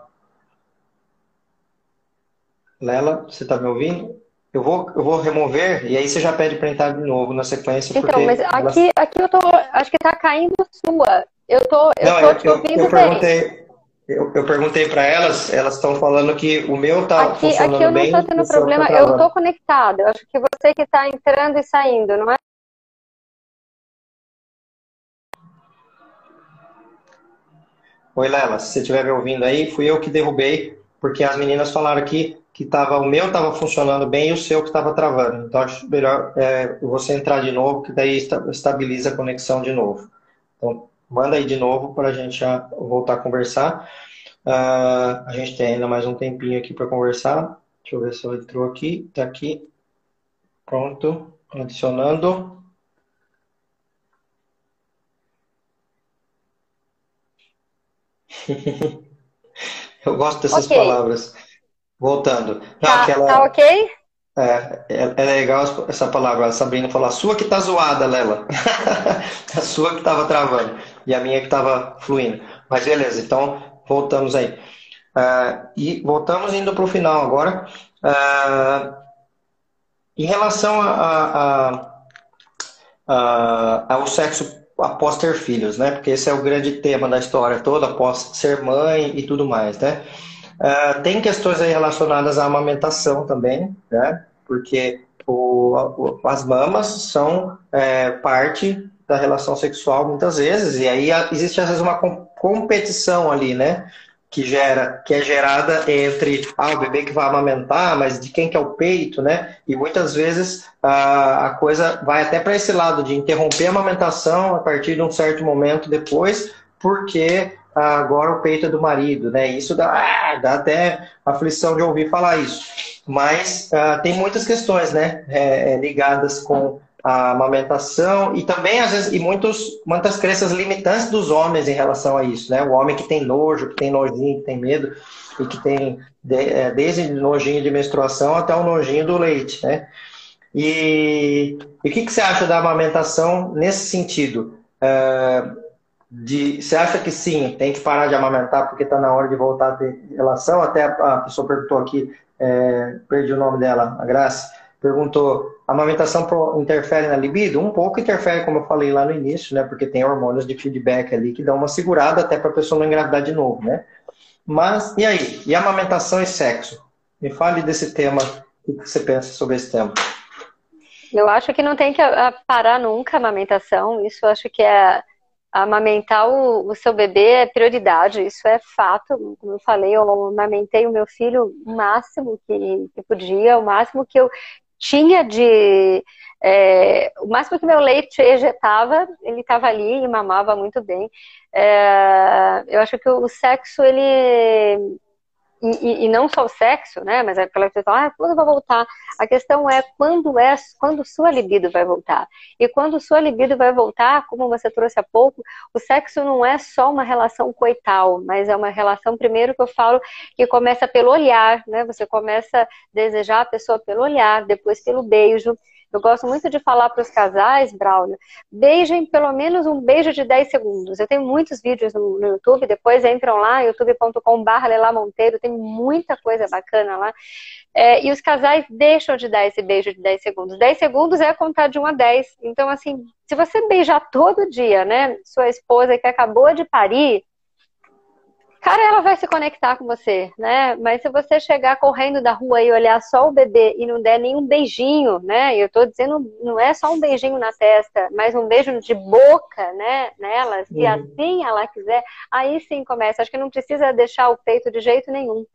Lela, você está me ouvindo? Eu vou, eu vou remover e aí você já pede para entrar de novo na sequência. Então, mas aqui, aqui eu tô. Acho que está caindo sua. Eu tô, eu Não, tô eu, te ouvindo eu, eu perguntei, eu, eu, perguntei para elas, elas estão falando que o meu está funcionando bem. Aqui eu não estou tendo problema, tá eu estou conectado. Eu acho que você que está entrando e saindo, não é? Oi, Lela, se você estiver me ouvindo aí, fui eu que derrubei, porque as meninas falaram aqui que tava, o meu estava funcionando bem e o seu que estava travando. Então, acho melhor é, você entrar de novo, que daí estabiliza a conexão de novo. Então, manda aí de novo para a gente já voltar a conversar. Uh, a gente tem ainda mais um tempinho aqui para conversar. Deixa eu ver se ela entrou aqui. Está aqui. Pronto. Adicionando. <laughs> Eu gosto dessas okay. palavras. Voltando. Não, tá, aquela... tá ok? É, é, é, legal essa palavra. A Sabrina falou: a sua que tá zoada, Lela. <laughs> a sua que tava travando. E a minha que tava fluindo. Mas beleza, então voltamos aí. Uh, e voltamos indo para o final agora. Uh, em relação a, a, a, ao sexo após ter filhos, né? Porque esse é o grande tema da história toda, após ser mãe e tudo mais, né? Uh, tem questões aí relacionadas à amamentação também, né? Porque o, o, as mamas são é, parte da relação sexual muitas vezes, e aí existe às vezes uma competição ali, né? Que, gera, que é gerada entre ah, o bebê que vai amamentar, mas de quem que é o peito, né? E muitas vezes a, a coisa vai até para esse lado de interromper a amamentação a partir de um certo momento depois, porque agora o peito é do marido, né? Isso dá, ah, dá até aflição de ouvir falar isso. Mas uh, tem muitas questões, né? É, é, ligadas com a amamentação e também às vezes e muitos muitas crenças limitantes dos homens em relação a isso, né? O homem que tem nojo, que tem nojinho, que tem medo e que tem de, é, desde nojinho de menstruação até o nojinho do leite, né? E, e o que, que você acha da amamentação nesse sentido? Uh, de você acha que sim, tem que parar de amamentar porque está na hora de voltar a ter relação? Até a, pessoa perguntou aqui, é, perdi o nome dela, a Graça, perguntou: a amamentação interfere na libido? Um pouco interfere, como eu falei lá no início, né? Porque tem hormônios de feedback ali que dão uma segurada até para a pessoa não engravidar de novo, né? Mas, e aí? E amamentação e sexo? Me fale desse tema, o que você pensa sobre esse tema? Eu acho que não tem que parar nunca a amamentação, isso eu acho que é amamentar o, o, seu bebê é prioridade, isso é fato. Como eu falei, eu amamentei o meu filho o máximo que, que podia, o máximo que eu tinha de. É, o máximo que meu leite ejetava, ele estava ali e mamava muito bem. É, eu acho que o sexo, ele e, e, não só o sexo, né? Mas aquela questão, ah, quando vai voltar? A questão é quando é quando sua libido vai voltar. E quando sua libido vai voltar, como você trouxe há pouco, o sexo não é só uma relação coital, mas é uma relação, primeiro que eu falo, que começa pelo olhar, né? Você começa a desejar a pessoa pelo olhar, depois pelo beijo. Eu gosto muito de falar para os casais, Braulio, beijem pelo menos um beijo de 10 segundos. Eu tenho muitos vídeos no, no YouTube, depois entram lá, youtube.com.br tem muita coisa bacana lá. É, e os casais deixam de dar esse beijo de 10 segundos. 10 segundos é contar de 1 a 10. Então, assim, se você beijar todo dia, né, sua esposa que acabou de parir, Cara, ela vai se conectar com você, né? Mas se você chegar correndo da rua e olhar só o bebê e não der nenhum beijinho, né? Eu tô dizendo, não é só um beijinho na testa, mas um beijo de boca, né? Nela, se uhum. assim ela quiser, aí sim começa. Acho que não precisa deixar o peito de jeito nenhum.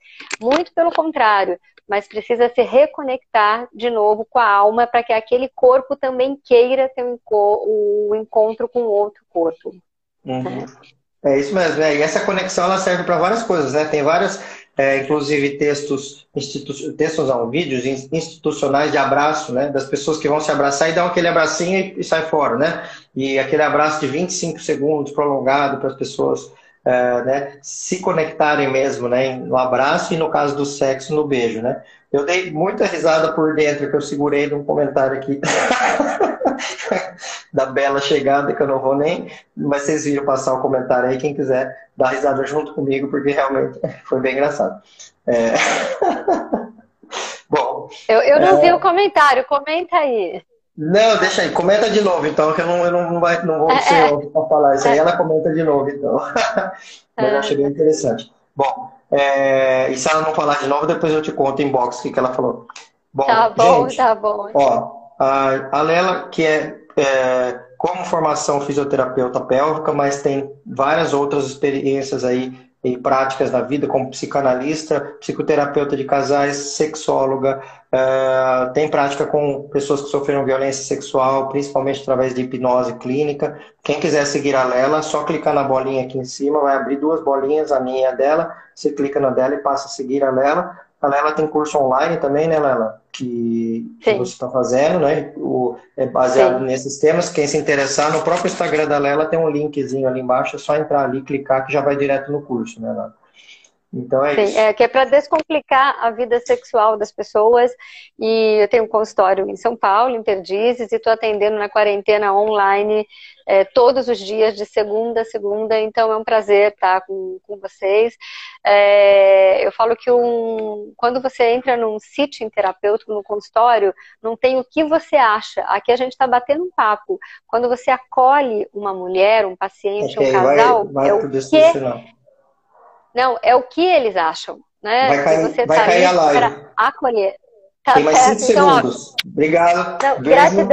Muito pelo contrário, mas precisa se reconectar de novo com a alma para que aquele corpo também queira ter um, o encontro com outro corpo. Uhum. Né? É isso mesmo. É. E essa conexão ela serve para várias coisas, né? Tem várias, é, inclusive textos, institu textos não, vídeos institucionais de abraço, né? Das pessoas que vão se abraçar e dão aquele abracinho e, e sai fora, né? E aquele abraço de 25 segundos prolongado para as pessoas é, né, se conectarem mesmo, né? No abraço e no caso do sexo, no beijo, né? Eu dei muita risada por dentro que eu segurei num comentário aqui <laughs> da bela chegada, que eu não vou nem. Mas vocês viram passar o comentário aí, quem quiser dar risada junto comigo, porque realmente <laughs> foi bem engraçado. É... <laughs> Bom. Eu, eu não é... vi o comentário, comenta aí. Não, deixa aí, comenta de novo, então, que eu não, eu não, vai, não vou é, ser é, para falar isso aí, ela comenta de novo, então. <laughs> Mas eu achei bem interessante. Bom, é, e se ela não falar de novo, depois eu te conto em box o que, que ela falou. Bom, tá bom, gente, tá bom. Ó, a, Lela, que é, é como formação fisioterapeuta pélvica, mas tem várias outras experiências aí e práticas na vida, como psicanalista, psicoterapeuta de casais, sexóloga, uh, tem prática com pessoas que sofreram violência sexual, principalmente através de hipnose clínica. Quem quiser seguir a Lela, só clicar na bolinha aqui em cima, vai abrir duas bolinhas, a minha e a dela, você clica na dela e passa a seguir a Lela. A Lela tem curso online também, né, Lela? Que, que você está fazendo, né? O, é baseado Sim. nesses temas. Quem se interessar, no próprio Instagram da Lela tem um linkzinho ali embaixo, é só entrar ali, clicar que já vai direto no curso, né, Lela? Então é Sim, isso. É, que é para descomplicar a vida sexual das pessoas. E eu tenho um consultório em São Paulo, em Perdizes, e estou atendendo na quarentena online é, todos os dias, de segunda a segunda. Então é um prazer estar com, com vocês. É, eu falo que um, quando você entra num sítio terapêutico, no consultório, não tem o que você acha. Aqui a gente está batendo um papo. Quando você acolhe uma mulher, um paciente, okay, um casal, vai, vai é o que não, é o que eles acham, né? Vai cair, você vai tá cair a live. acolher. Tá Tem mais cinco então, segundos. Ó, Obrigado. Não, gratidão.